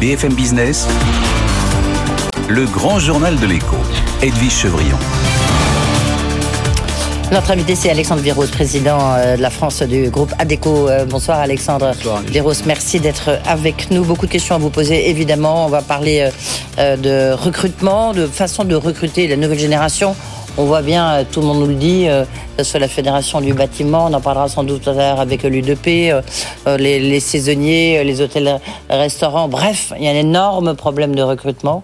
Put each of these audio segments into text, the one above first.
BFM Business, le grand journal de l'écho, Edwige Chevrillon. Notre invité, c'est Alexandre Viros, président euh, de la France du groupe ADECO. Euh, bonsoir Alexandre Viros, merci d'être avec nous. Beaucoup de questions à vous poser, évidemment. On va parler euh, de recrutement, de façon de recruter la nouvelle génération. On voit bien, tout le monde nous le dit, que ce soit la Fédération du bâtiment, on en parlera sans doute tout à l'heure avec l'UDP, les, les saisonniers, les hôtels, restaurants, bref, il y a un énorme problème de recrutement.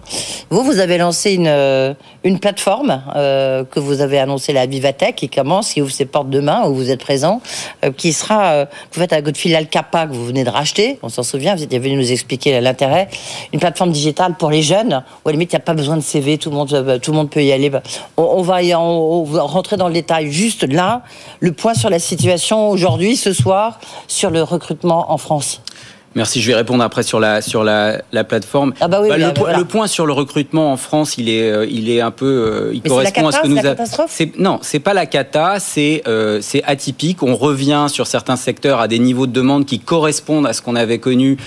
Vous, vous avez lancé une, une plateforme euh, que vous avez annoncée, la Vivatech, qui commence, qui ouvre ses portes demain, où vous êtes présent, euh, qui sera, euh, vous faites filiale Kappa que vous venez de racheter, on s'en souvient, vous étiez venu nous expliquer l'intérêt, une plateforme digitale pour les jeunes, où à la limite, il n'y a pas besoin de CV, tout le monde, euh, tout le monde peut y aller. On, on va y on, on va rentrer dans le détail. Juste là, le point sur la situation aujourd'hui, ce soir, sur le recrutement en France. Merci, je vais répondre après sur la, sur la, la plateforme. Ah bah oui, Bah, le, voilà. po- le point sur le recrutement en France, il est, euh, il est un peu, euh, il Mais correspond à ce que c'est nous a- Non, c'est pas la cata, c'est euh, c'est atypique. On revient sur certains secteurs à des niveaux de demande qui correspondent à ce qu'on avait connu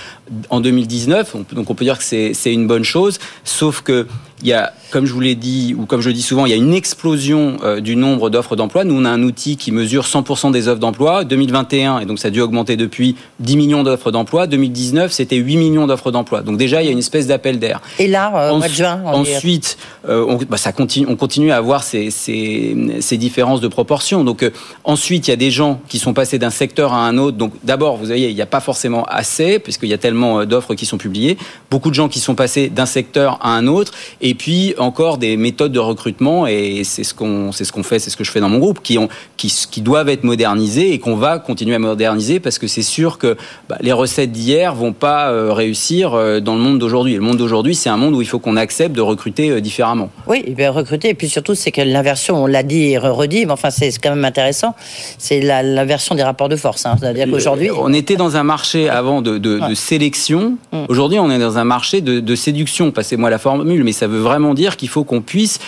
en 2019. On peut- Donc on peut dire que c'est c'est une bonne chose, sauf que il y a, comme je vous l'ai dit, ou comme je le dis souvent, il y a une explosion euh, du nombre d'offres d'emploi. Nous, on a un outil qui mesure 100% des offres d'emploi. 2021, et donc ça a dû augmenter depuis 10 millions d'offres d'emploi. 2019, c'était 8 millions d'offres d'emploi. Donc déjà, il y a une espèce d'appel d'air. Et là, euh, au mois de juin, on est- Ensuite, euh, on, bah, ça continue, on continue à avoir ces, ces, ces différences de proportions. Donc, euh, ensuite, il y a des gens qui sont passés d'un secteur à un autre. Donc, d'abord, vous voyez, il n'y a pas forcément assez, puisqu'il y a tellement euh, d'offres qui sont publiées. Beaucoup de gens qui sont passés d'un secteur à un autre. Et puis, encore des méthodes de recrutement, et c'est ce qu'on c'est ce qu'on fait, c'est ce que je fais dans mon groupe, qui, ont, qui, qui doivent être modernisées et qu'on va continuer à moderniser, parce que c'est sûr que bah, les recettes d'hier vont pas euh, réussir euh, dans le monde d'aujourd'hui. Le monde d'aujourd'hui, c'est un monde où il faut qu'on accepte de recruter euh, différemment. Oui, et bien recruter. Et puis surtout, c'est que l'inversion, on l'a dit et redit, mais enfin, c'est quand même intéressant. C'est l'inversion des rapports de force. hein. C'est-à-dire qu'aujourd'hui. On était dans un marché avant de, de- de Ouais. sélection. Mm. Aujourd'hui, on est dans un marché de, de séduction. Passez-moi la formule, mais ça veut vraiment dire qu'il faut qu'on puisse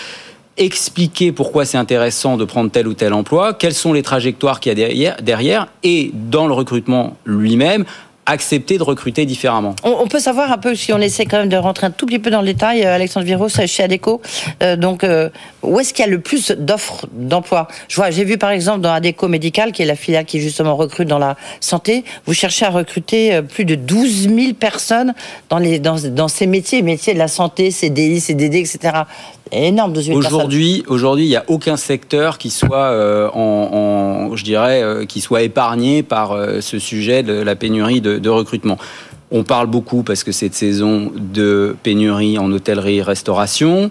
expliquer pourquoi c'est intéressant de prendre tel ou tel emploi, quelles sont les trajectoires qu'il y a derrière, et dans le recrutement lui-même, accepter de recruter différemment. On, peut savoir un peu, si on essaie quand même de rentrer un tout petit peu dans le détail, euh, Alexandre Viros, euh, chez Adeco, euh, donc où est-ce qu'il y a le plus d'offres d'emploi j'ai vu par exemple dans Adeco Médical, qui est la filiale qui justement recrute dans la santé, vous cherchez à recruter plus de 12 000 personnes dans, les, dans, dans ces métiers, métiers de la santé, CDI, CDD, etc. Énorme, 12 000 personnes. Aujourd'hui, aujourd'hui, il n'y a aucun secteur qui soit euh, en, en- je dirais, euh, qui soit épargné par euh, ce sujet de la pénurie de, de recrutement. On parle beaucoup parce que cette saison de pénurie en hôtellerie, restauration.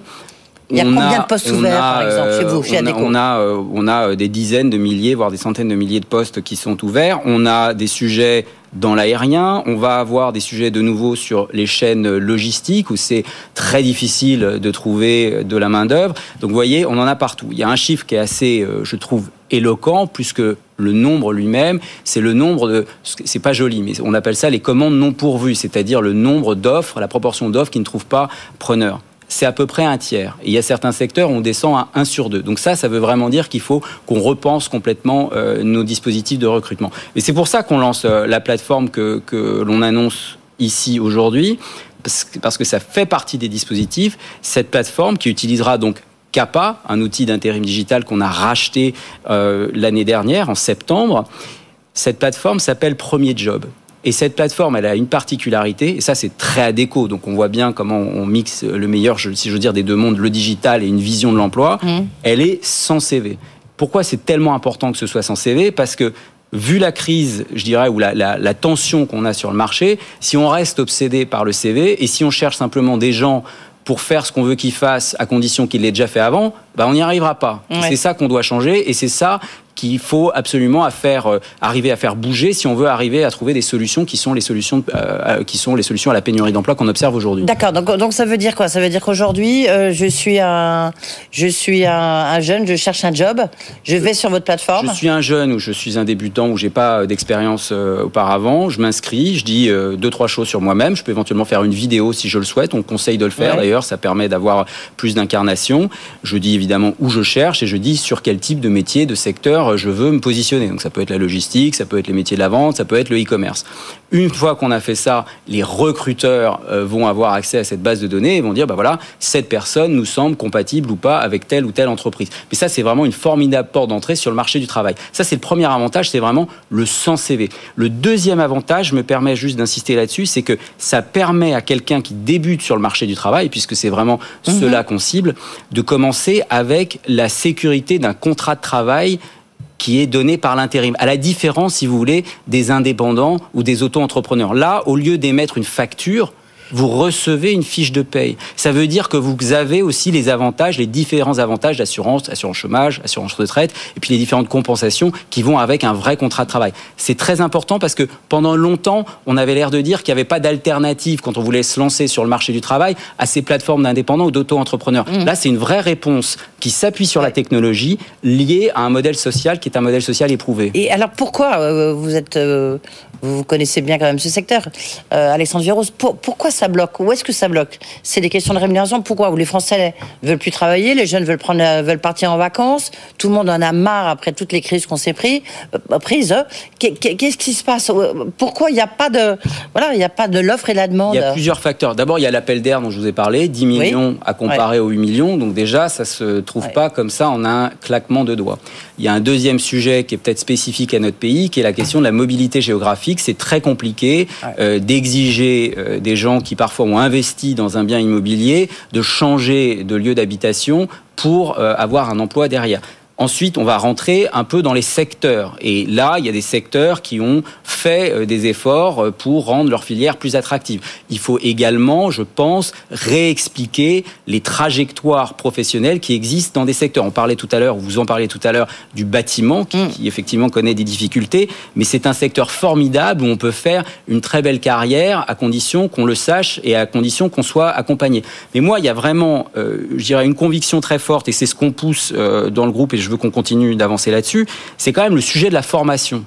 Il y a On combien de postes ouverts, a, par exemple, chez vous, chez on a- on a, on a des dizaines de milliers, voire des centaines de milliers de postes qui sont ouverts. On a des sujets dans l'aérien. On va avoir des sujets de nouveau sur les chaînes logistiques où c'est très difficile de trouver de la main d'œuvre. Donc, vous voyez, on en a partout. Il y a un chiffre qui est assez, euh, je trouve, éloquent, plus que le nombre lui-même, c'est le nombre de, c'est pas joli, mais on appelle ça les commandes non pourvues, c'est-à-dire le nombre d'offres, la proportion d'offres qui ne trouvent pas preneur c'est à peu près un tiers. Et il y a certains secteurs où on descend à 1 sur 2. Donc ça, ça veut vraiment dire qu'il faut qu'on repense complètement euh, nos dispositifs de recrutement. Et c'est pour ça qu'on lance euh, la plateforme que, l'on annonce ici aujourd'hui, parce que, ça fait partie des dispositifs. Cette plateforme qui utilisera donc Kappa, un outil d'intérim digital qu'on a racheté euh, l'année dernière, en septembre. Cette plateforme s'appelle Premier Job. Et cette plateforme, elle a une particularité, et ça c'est très adéco, donc on voit bien comment on mixe le meilleur, si je veux dire, des deux mondes, le digital et une vision de l'emploi. Mhm. Elle est sans CV. Pourquoi c'est tellement important que ce soit sans CV Parce que vu la crise, je dirais, ou la, la- la tension qu'on a sur le marché, si on reste obsédé par le CV et si on cherche simplement des gens pour faire ce qu'on veut qu'ils fassent à condition qu'il l'ait déjà fait avant, bah on n'y arrivera pas. Ouais. C'est ça qu'on doit changer et c'est ça qu'il faut absolument à faire, euh, arriver à faire bouger si on veut arriver à trouver des solutions qui sont les solutions, euh, qui sont les solutions à la pénurie d'emploi qu'on observe aujourd'hui. D'accord. Donc, donc ça veut dire quoi? Ça veut dire qu'aujourd'hui, je suis un, je suis un, jeune, je cherche un job, je vais sur votre plateforme? Je suis un jeune ou je suis un débutant ou j'ai pas d'expérience auparavant. Je m'inscris, je dis deux trois choses sur moi-même. Je peux éventuellement faire une vidéo si je le souhaite. On conseille de le faire d'ailleurs. Ça permet d'avoir plus d'incarnation. Je dis évidemment où je cherche et je dis sur quel type de métier, de secteur je veux me positionner. Donc ça peut être la logistique, ça peut être les métiers de la vente, ça peut être le e-commerce. Une fois qu'on a fait ça, les recruteurs euh, vont avoir accès à cette base de données et vont dire bah voilà, cette personne nous semble compatible ou pas avec telle ou telle entreprise. Mais ça c'est vraiment une formidable porte d'entrée sur le marché du travail. Ça c'est le premier avantage, c'est vraiment le sans CV. Le deuxième avantage, je me permets juste d'insister là-dessus, c'est que ça permet à quelqu'un qui débute sur le marché du travail, puisque c'est vraiment mhm. cela qu'on cible, de commencer avec la sécurité d'un contrat de travail qui est donné par l'intérim. À la différence, si vous voulez, des indépendants ou des auto-entrepreneurs. Là, au lieu d'émettre une facture, vous recevez une fiche de paye. Ça veut dire que vous avez aussi les avantages, les différents avantages d'assurance, assurance chômage, assurance retraite, et puis les différentes compensations qui vont avec un vrai contrat de travail. C'est très important parce que pendant longtemps, on avait l'air de dire qu'il n'y avait pas d'alternative quand on voulait se lancer sur le marché du travail à ces plateformes d'indépendants ou d'auto-entrepreneurs. Mmh. Là, c'est une vraie réponse qui s'appuie sur la technologie liée à un modèle social qui est un modèle social éprouvé. Et alors pourquoi euh, vous êtes, euh, vous connaissez bien quand même ce secteur, euh, Alexandre Viros, pourquoi ça bloque Où est-ce que ça bloque C'est des questions de rémunération. Pourquoi Les Français veulent plus travailler, les jeunes veulent prendre, veulent partir en vacances. Tout le monde en a marre après toutes les crises qu'on s'est pris, euh, prises. Qu'est-ce qui se passe Pourquoi il n'y a pas de, voilà, il n'y a pas de l'offre et la demande Il y a plusieurs facteurs. D'abord, il y a l'appel d'air dont je vous ai parlé, 10 millions à comparer aux 8 millions. Donc déjà, ça se trouve pas comme ça en un claquement de doigts. Il y a un deuxième sujet qui est peut-être spécifique à notre pays, qui est la question de la mobilité géographique. C'est très compliqué euh, d'exiger euh, des gens qui parfois ont investi dans un bien immobilier de changer de lieu d'habitation pour euh, avoir un emploi derrière. Ensuite, on va rentrer un peu dans les secteurs. Et là, il y a des secteurs qui ont fait euh, des efforts euh, pour rendre leur filière plus attractive. Il faut également, je pense, réexpliquer les trajectoires professionnelles qui existent dans des secteurs. On parlait tout à l'heure, vous en parliez tout à l'heure, du bâtiment qui, mm. qui effectivement connaît des difficultés, mais c'est un secteur formidable où on peut faire une très belle carrière à condition qu'on le sache et à condition qu'on soit accompagné. Mais moi, il y a vraiment, euh, je dirais, une conviction très forte et c'est ce qu'on pousse dans le groupe et je veux qu'on continue d'avancer là-dessus, c'est quand même le sujet de la formation.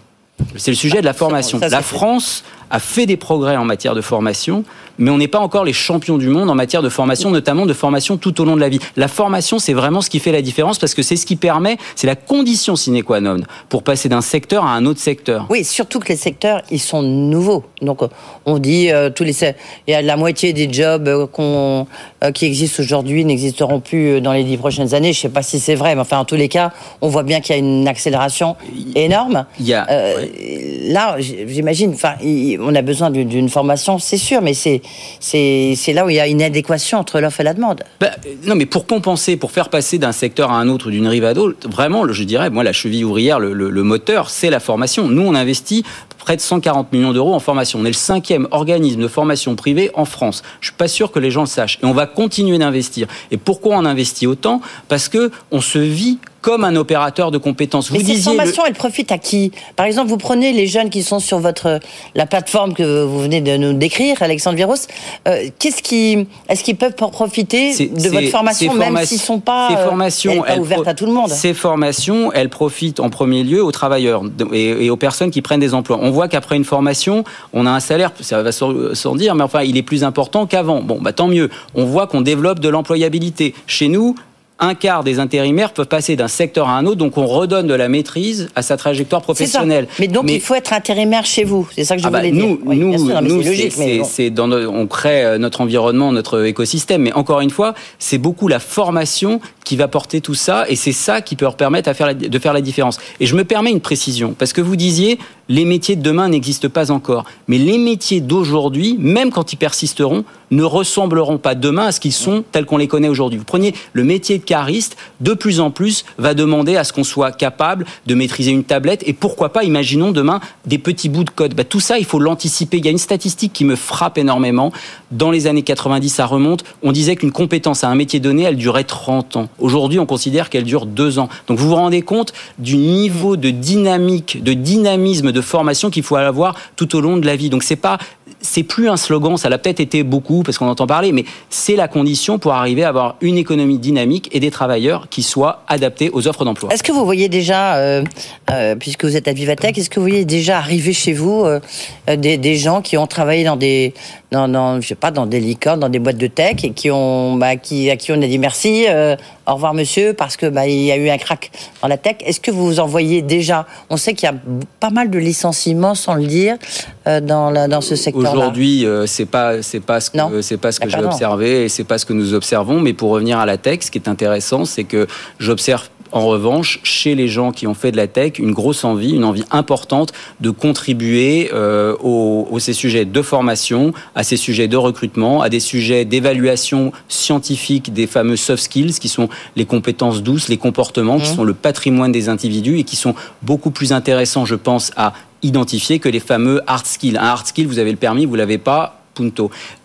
C'est le sujet de la formation. la France a fait des progrès en matière de formation, mais on n'est pas encore les champions du monde en matière de formation, notamment de formation tout au long de la vie. La formation, c'est vraiment ce qui fait la différence parce que c'est ce qui permet, c'est la condition sine qua non pour passer d'un secteur à un autre secteur. Oui, surtout que les secteurs, ils sont nouveaux. Donc, on dit euh, tous les, il y a la moitié des jobs euh, euh, qui existent aujourd'hui n'existeront plus dans les dix prochaines années. Je ne sais pas si c'est vrai, mais enfin, en tous les cas, on voit bien qu'il y a une accélération énorme. Il y a, Là, j'imagine, enfin, on a besoin d'une formation, c'est sûr, mais c'est là où il y a une adéquation entre l'offre et la demande. Bah, non, mais pour compenser, pour faire passer d'un secteur à un autre, d'une rive à l'autre, vraiment, je dirais, moi, la cheville ouvrière, le, le moteur, c'est la formation. Nous, on investit près de 140 millions d'euros en formation. On est le cinquième organisme de formation privée en France. Je suis pas sûr que les gens le sachent. Et on va continuer d'investir. Et pourquoi on investit autant? Parce que on se vit comme un opérateur de compétences. Vous Mais cette formation, elle profite à qui? Par exemple, vous prenez les jeunes qui sont sur votre la plateforme que vous venez de nous décrire, Alexandre Viros. Euh, qu'est-ce qui, est-ce qu'ils peuvent profiter de votre formation, même s'ils sont pas, ces formations, euh, ouvertes à tout le monde? Ces formations, elles profitent en premier lieu aux travailleurs et, et aux personnes qui prennent des emplois. On voit qu'après une formation, on a un salaire, ça va sans dire, mais enfin, il est plus important qu'avant. Bon, bah tant mieux. On voit qu'on développe de l'employabilité. Chez nous, un quart des intérimaires peuvent passer d'un secteur à un autre, donc on redonne de la maîtrise à sa trajectoire professionnelle. Mais donc il faut être intérimaire chez vous, c'est ça que je ah bah, voulais nous, dire. Nous, c'est dans on crée euh, notre environnement, notre écosystème, mais encore une fois, c'est beaucoup la formation qui va porter tout ça, et c'est ça qui peut leur permettre à faire de faire la différence. Et je me permets une précision, parce que vous disiez, les métiers de demain n'existent pas encore. Mais les métiers d'aujourd'hui, même quand ils persisteront, ne ressembleront pas demain à ce qu'ils sont tels qu'on les connaît aujourd'hui. Vous prenez le métier de cariste, de plus en plus va demander à ce qu'on soit capable de maîtriser une tablette et pourquoi pas, imaginons demain, des petits bouts de code. Bah, tout ça, il faut l'anticiper. Il y a une statistique qui me frappe énormément. Dans les années 90, ça remonte. On disait qu'une compétence à un métier donné, elle durait 30 ans. Aujourd'hui, on considère qu'elle dure 2 ans. Donc vous vous rendez compte du niveau de dynamique, de dynamisme de formation qu'il faut avoir tout au long de la vie. Donc c'est pas c'est plus un slogan, ça l'a peut-être été beaucoup parce qu'on entend parler, mais c'est la condition pour arriver à avoir une économie dynamique et des travailleurs qui soient adaptés aux offres d'emploi. Est-ce que vous voyez déjà, euh, euh, puisque vous êtes à Vivatech, est-ce que vous voyez déjà arriver chez vous euh, des, gens qui ont travaillé dans des, dans, je sais pas, dans des licornes, dans des boîtes de tech et qui ont, bah, qui, à qui on a dit merci, au revoir monsieur, parce que bah, il y a eu un crack dans la tech. Est-ce que vous vous en voyez déjà? On sait qu'il y a pas mal de licenciements, sans le dire, dans, la, dans ce secteur. Aujourd'hui, euh, c'est pas c'est pas ce que c'est pas ce que j'ai observé et c'est pas ce que nous observons. Mais pour revenir à la tech, ce qui est intéressant, c'est que j'observe en revanche, chez les gens qui ont fait de la tech, une grosse envie, une envie importante de contribuer euh, aux, ces sujets de formation, à ces sujets de recrutement, à des sujets d'évaluation scientifique des fameux soft skills, qui sont les compétences douces, les comportements, qui mmh. sont le patrimoine des individus et qui sont beaucoup plus intéressants, je pense, à identifier que les fameux hard skills. Un hard skill, vous avez le permis, vous l'avez pas,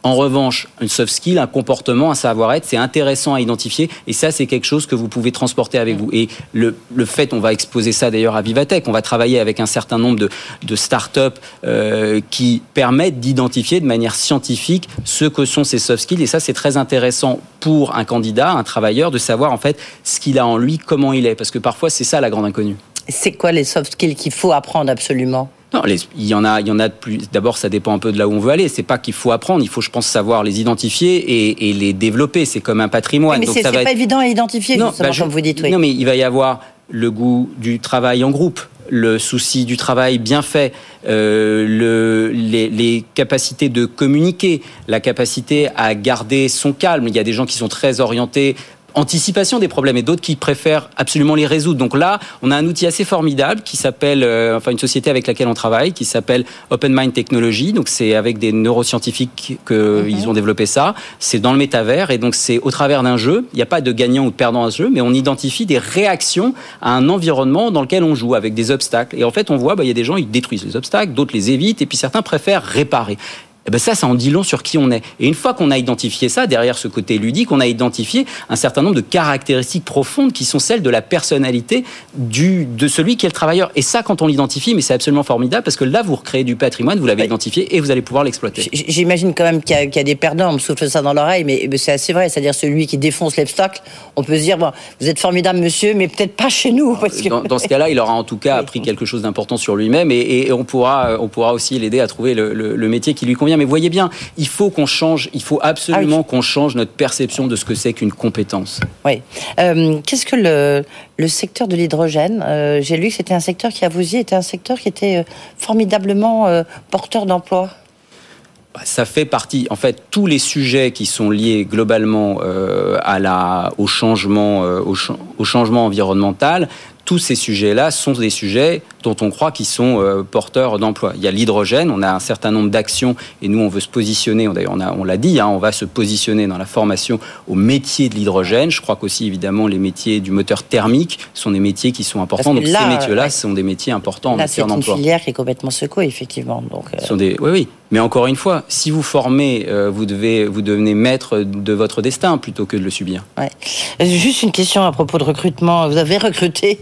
En revanche, une soft skill, un comportement, un savoir-être, c'est intéressant à identifier et ça, c'est quelque chose que vous pouvez transporter avec vous. Et le, le fait, on va exposer ça d'ailleurs à Vivatech, on va travailler avec un certain nombre de, de start-up euh, qui permettent d'identifier de manière scientifique ce que sont ces soft skills. Et ça, c'est très intéressant pour un candidat, un travailleur, de savoir en fait ce qu'il a en lui, comment il est, parce que parfois, c'est ça la grande inconnue. C'est quoi les soft skills qu'il faut apprendre absolument? Non, il y en a, il y en a de plus. D'abord, ça dépend un peu de là où on veut aller. C'est pas qu'il faut apprendre, il faut, je pense, savoir les identifier et, les développer. C'est comme un patrimoine. mais c'est pas évident à identifier, non, bah, comme vous dites. Non, mais il va y avoir le goût du travail en groupe, le souci du travail bien fait, euh, le, les, les, capacités de communiquer, la capacité à garder son calme. Il y a des gens qui sont très orientés anticipation des problèmes et d'autres qui préfèrent absolument les résoudre. Donc là, on a un outil assez formidable qui s'appelle, euh, enfin une société avec laquelle on travaille, qui s'appelle Open Mind Technology. Donc c'est avec des neuroscientifiques qu'ils mhm. ont développé ça. C'est dans le métavers et donc c'est au travers d'un jeu. Il n'y a pas de gagnant ou de perdant à ce jeu, mais on identifie des réactions à un environnement dans lequel on joue avec des obstacles. Et en fait, on voit, bah, il y a des gens, ils détruisent les obstacles, d'autres les évitent, et puis certains préfèrent réparer. Eh ben ça, ça en dit long sur qui on est. Et une fois qu'on a identifié ça, derrière ce côté ludique, on a identifié un certain nombre de caractéristiques profondes qui sont celles de la personnalité du, de celui qui est le travailleur. Et ça, quand on l'identifie, mais c'est absolument formidable parce que là, vous recréez du patrimoine, vous l'avez identifié et vous allez pouvoir l'exploiter. J'imagine quand même qu'il y, a des perdants, on me souffle ça dans l'oreille, mais c'est assez vrai. C'est-à-dire celui qui défonce l'obstacle, on peut se dire, bon, vous êtes formidable, monsieur, mais peut-être pas chez nous. Parce que... dans, ce cas-là, il aura en tout cas appris quelque chose d'important sur lui-même et, on, pourra, on pourra aussi l'aider à trouver le, le métier qui lui convient. Mais voyez bien, il faut qu'on change, il faut absolument ah qu'on change notre perception de ce que c'est qu'une compétence. Oui. Euh, qu'est-ce que le, secteur de l'hydrogène euh, J'ai lu que c'était un secteur qui, à vous y était un secteur qui était euh, formidablement porteur d'emplois. Bah, ça fait partie, en fait, tous les sujets qui sont liés globalement à la, au, changement, au changement environnemental tous ces sujets-là sont des sujets dont on croit qu'ils sont euh, porteurs d'emploi. Il y a l'hydrogène, on a un certain nombre d'actions et nous on veut se positionner, d'ailleurs on, l'a dit, hein, on va se positionner dans la formation au métier de l'hydrogène. Je crois qu'aussi évidemment les métiers du moteur thermique sont des métiers qui sont importants. Donc ces métiers-là sont des métiers importants en matière d'emploi. C'est une filière qui est complètement secouée effectivement. Donc, euh, sont des... Oui, oui. Mais encore une fois, si vous formez, euh, vous, devez, vous devenez maître de votre destin plutôt que de le subir. Ouais. Juste une question à propos de recrutement. Vous avez recruté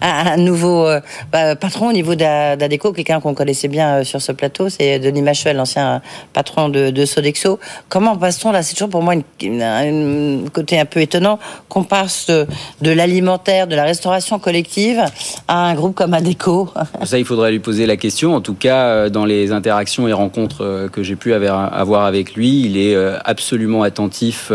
un, nouveau euh, bah, patron au niveau d'Adeco, quelqu'un qu'on connaissait bien euh, sur ce plateau, c'est Denis Machuel, l'ancien patron de, Sodexo. Comment passe-t-on là? C'est toujours pour moi un côté un peu étonnant qu'on passe de, l'alimentaire, de la restauration collective à un groupe comme Adeco. Ça, il faudrait lui poser la question. En tout cas, dans les interactions et rencontres que j'ai pu avoir avec lui, il est absolument attentif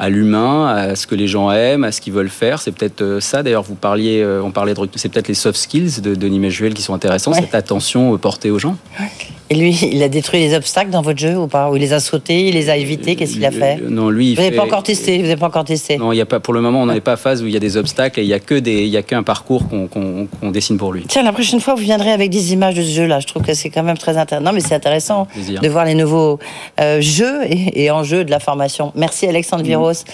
à l'humain, à ce que les gens aiment, à ce qu'ils veulent faire. C'est peut-être euh, ça. D'ailleurs, vous parliez, euh, on parlait de, c'est peut-être les soft skills de Denis Méjuel qui sont intéressants, cette attention euh, portée aux gens. Et lui, il a détruit les obstacles dans votre jeu ou pas? Ou il les a sautés, il les a évités? Qu'est-ce qu'il a fait? Non, lui. vous n'avez pas encore testé. Vous n'avez pas encore testé? Non, il y a pas. Pour le moment, on n'en est pas à phase où il y a des obstacles et il y a que des, il y a qu'un parcours qu'on dessine pour lui. Tiens, la prochaine fois, vous viendrez avec des images de ce jeu-là. Je trouve que c'est quand même très intéressant. Non, mais c'est intéressant de voir les nouveaux euh, jeux et, enjeux de la formation. Merci Alexandre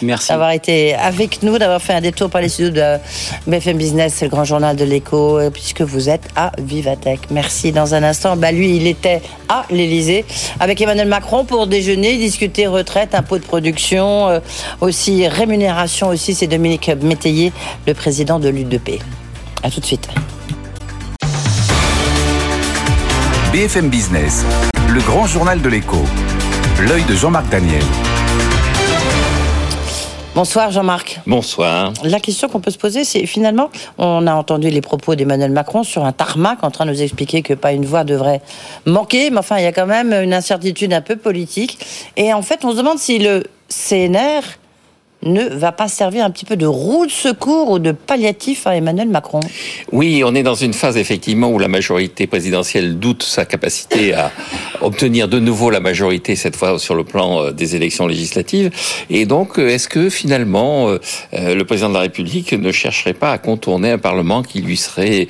Viros d'avoir été avec nous, d'avoir fait un détour par les studios de BFM Business, c'est le grand journal de l'écho, euh, puisque vous êtes à Vivatech. Merci. Dans un instant, bah lui, il était à l'Elysée avec Emmanuel Macron pour déjeuner, discuter retraite, impôts de production, euh, aussi rémunération aussi. C'est Dominique Métayer, le président de l'UDP. À tout de suite. BFM Business, le grand journal de l'écho. L'œil de Jean-Marc Daniel. Bonsoir Jean-Marc. Bonsoir. La question qu'on peut se poser, c'est finalement, on a entendu les propos d'Emmanuel Macron sur un tarmac en train de nous expliquer que pas une voix devrait manquer, mais enfin, il y a quand même une incertitude un peu politique. Et en fait, on se demande si le CNR ne va pas servir un petit peu de roue de secours ou de palliatif à Emmanuel Macron Oui, on est dans une phase effectivement où la majorité présidentielle doute sa capacité à obtenir de nouveau la majorité, cette fois sur le plan euh, des élections législatives. Et donc, euh, est-ce que finalement, euh, le président de la République ne chercherait pas à contourner un Parlement qui lui serait,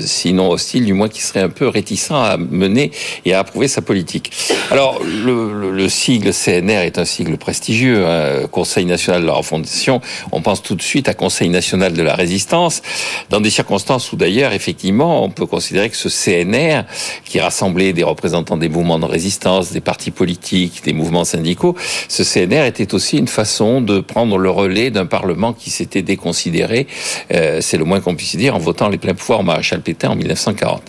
sinon hostile, du moins qui serait un peu réticent à mener et à approuver sa politique? Alors, le, sigle CNR est un sigle prestigieux, hein, Conseil national de la refondation, on pense tout de suite à Conseil national de la résistance, dans des circonstances où d'ailleurs, effectivement, on peut considérer que ce CNR, qui rassemblait des représentants des mouvements de résistance, des partis politiques, des mouvements syndicaux, ce CNR était aussi une façon de prendre le relais d'un Parlement qui s'était déconsidéré, euh, c'est le moins qu'on puisse dire, en votant les pleins pouvoirs au maréchal Pétain en 1940.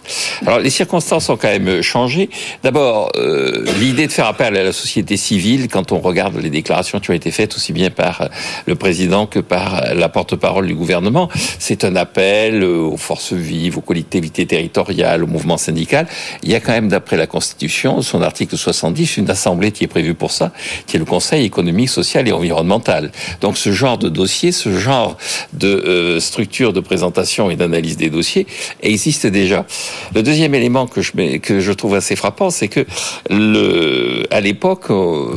Alors les circonstances ont quand même changé. D'abord, euh, l'idée de faire appel à la société civile, quand on regarde les déclarations qui ont été faites aussi bien par le président que par la porte-parole du gouvernement. C'est un appel aux forces vives, aux collectivités territoriales, au mouvement syndical. Il y a quand même, d'après la Constitution, son article 70, une assemblée qui est prévue pour ça, qui est le Conseil économique, social et environnemental. Donc ce genre de dossier, ce genre de euh, structure de présentation et d'analyse des dossiers existe déjà. Le deuxième élément que je, que je trouve assez frappant, c'est que le, à l'époque, euh,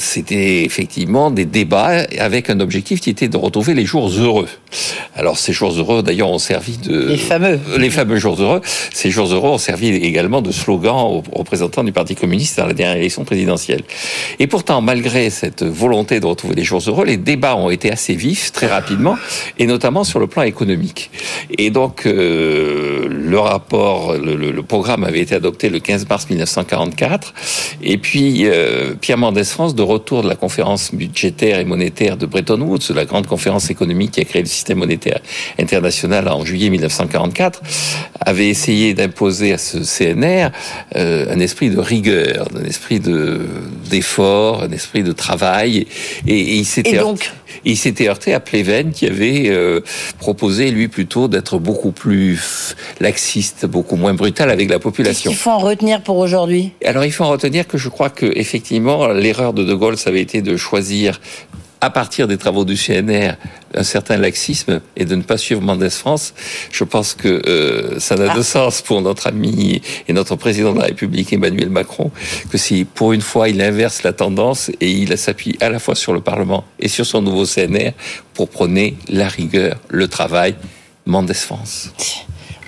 c'était effectivement des débats avec un objectif qui était de retrouver les jours heureux. Alors ces jours heureux, d'ailleurs, ont servi de les fameux les fameux jours heureux. Ces jours heureux ont servi également de slogan aux représentants du Parti communiste dans la dernière élection présidentielle. Et pourtant, malgré cette volonté de retrouver les jours heureux, les débats ont été assez vifs très rapidement, et notamment sur le plan économique. Et donc euh, le rapport, le, le, programme avait été adopté le 15 mars 1944, et puis euh, Pierre Mendès France de retour de la conférence budgétaire et monétaire de Bretton Woods, la grande conférence économique qui a créé le système monétaire international en juillet 1944, avait essayé d'imposer à ce CNR euh, un esprit de rigueur, un esprit de d'effort, un esprit de travail, et, il s'était donc il s'était heurté à Pleven qui avait euh, proposé lui plutôt d'être beaucoup plus laxiste, beaucoup moins brutal avec la population. Il faut en retenir pour aujourd'hui? Alors il faut en retenir que je crois que effectivement l'erreur de De Gaulle ça avait été de choisir à partir des travaux du CNR, un certain laxisme et de ne pas suivre Mendes France, je pense que euh, ça n'a de ah. sens pour notre ami et notre président de la République, Emmanuel Macron, que si pour une fois il inverse la tendance et il s'appuie à la fois sur le Parlement et sur son nouveau CNR pour prôner la rigueur, le travail, Mendes France.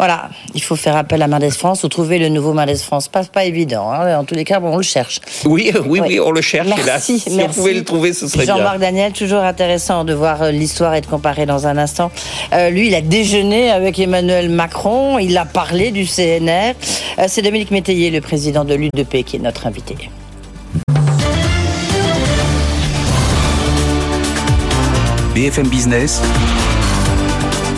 Voilà, il faut faire appel à Mendes France ou trouver le nouveau Mendes France. Pas, pas évident. Hein. En tous les cas, bon, on le cherche. Oui, oui, oui, on le cherche. Merci, si on pouvait le trouver, ce serait bien. Jean-Marc Daniel, toujours intéressant de voir euh, l'histoire et de comparer dans un instant. Euh, lui, il a déjeuné avec Emmanuel Macron. Il a parlé du CNR. Euh, c'est Dominique Métayer, le président de l'UDP, qui est notre invité. BFM Business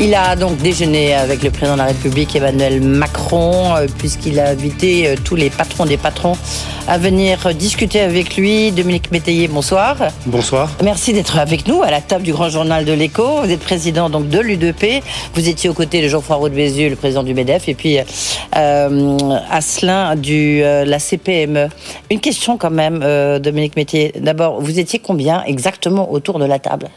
Il a donc déjeuné avec le président de la République Emmanuel Macron, euh, puisqu'il a invité euh, tous les patrons des patrons à venir discuter avec lui. Dominique Métayer, bonsoir. Bonsoir. Merci d'être avec nous à la table du grand journal de l'écho. Vous êtes président donc de l'UDP. Vous étiez aux côtés de Geoffroy de Bézieux, le président du MEDEF, et puis euh, Asselin de euh, la CPME. Une question quand même, Dominique Métayer. D'abord, vous étiez combien exactement autour de la table?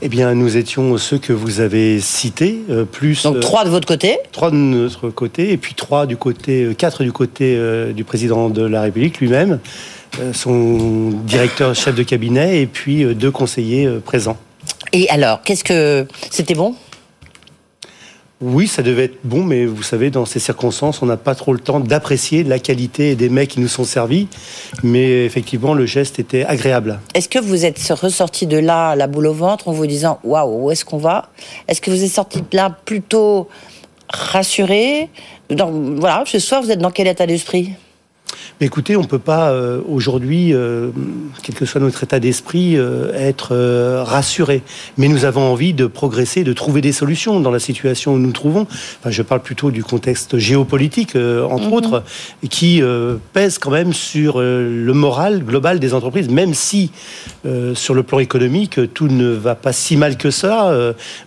Eh bien, nous étions ceux que vous avez cités, euh, plus donc trois de votre côté, trois de notre côté, et puis trois du côté, quatre du côté du président de la République lui-même, son directeur chef de cabinet, et puis deux conseillers présents. Et alors, qu'est-ce que c'était bon? Oui, ça devait être bon, mais vous savez, dans ces circonstances, on n'a pas trop le temps d'apprécier la qualité des mets qui nous sont servis. Mais effectivement, le geste était agréable. Est-ce que vous êtes ressorti de là, la boule au ventre, en vous disant waouh, où est-ce qu'on va? Est-ce que vous êtes sorti de là plutôt rassuré? Voilà, ce soir, vous êtes dans quel état d'esprit? Écoutez, on ne peut pas euh, aujourd'hui, euh, quel que soit notre état d'esprit, euh, être rassuré. Mais nous avons envie de progresser, de trouver des solutions dans la situation où nous nous trouvons. je parle plutôt du contexte géopolitique, entre mhm. autres, qui pèse quand même sur le moral global des entreprises, même si sur le plan économique, tout ne va pas si mal que ça,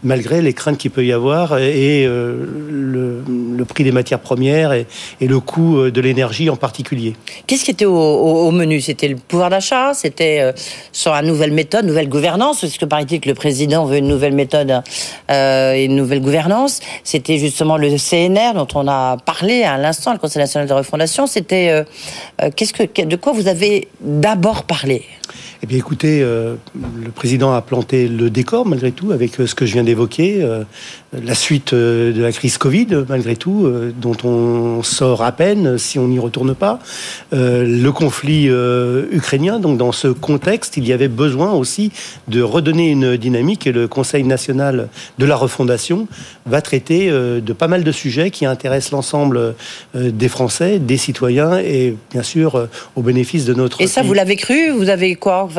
malgré les craintes qu'il peut y avoir et le, prix des matières premières et le coût de l'énergie en particulier. Qu'est-ce qui était au, menu? C'était le pouvoir d'achat? C'était euh, sur une nouvelle méthode, nouvelle gouvernance? Parce que paraît-il que le président veut une nouvelle méthode euh, et une nouvelle gouvernance. C'était justement le CNR dont on a parlé à l'instant, le Conseil national de refondation. C'était euh, que de quoi vous avez d'abord parlé? Eh bien, écoutez, le président a planté le décor malgré tout avec ce que je viens d'évoquer, la suite de la crise Covid malgré tout, dont on sort à peine si on n'y retourne pas, le conflit ukrainien. Donc, dans ce contexte, il y avait besoin aussi de redonner une dynamique et le Conseil national de la refondation va traiter de pas mal de sujets qui intéressent l'ensemble des Français, des citoyens et bien sûr au bénéfice de notre. Et ça, vous l'avez cru? Vous avez quoi?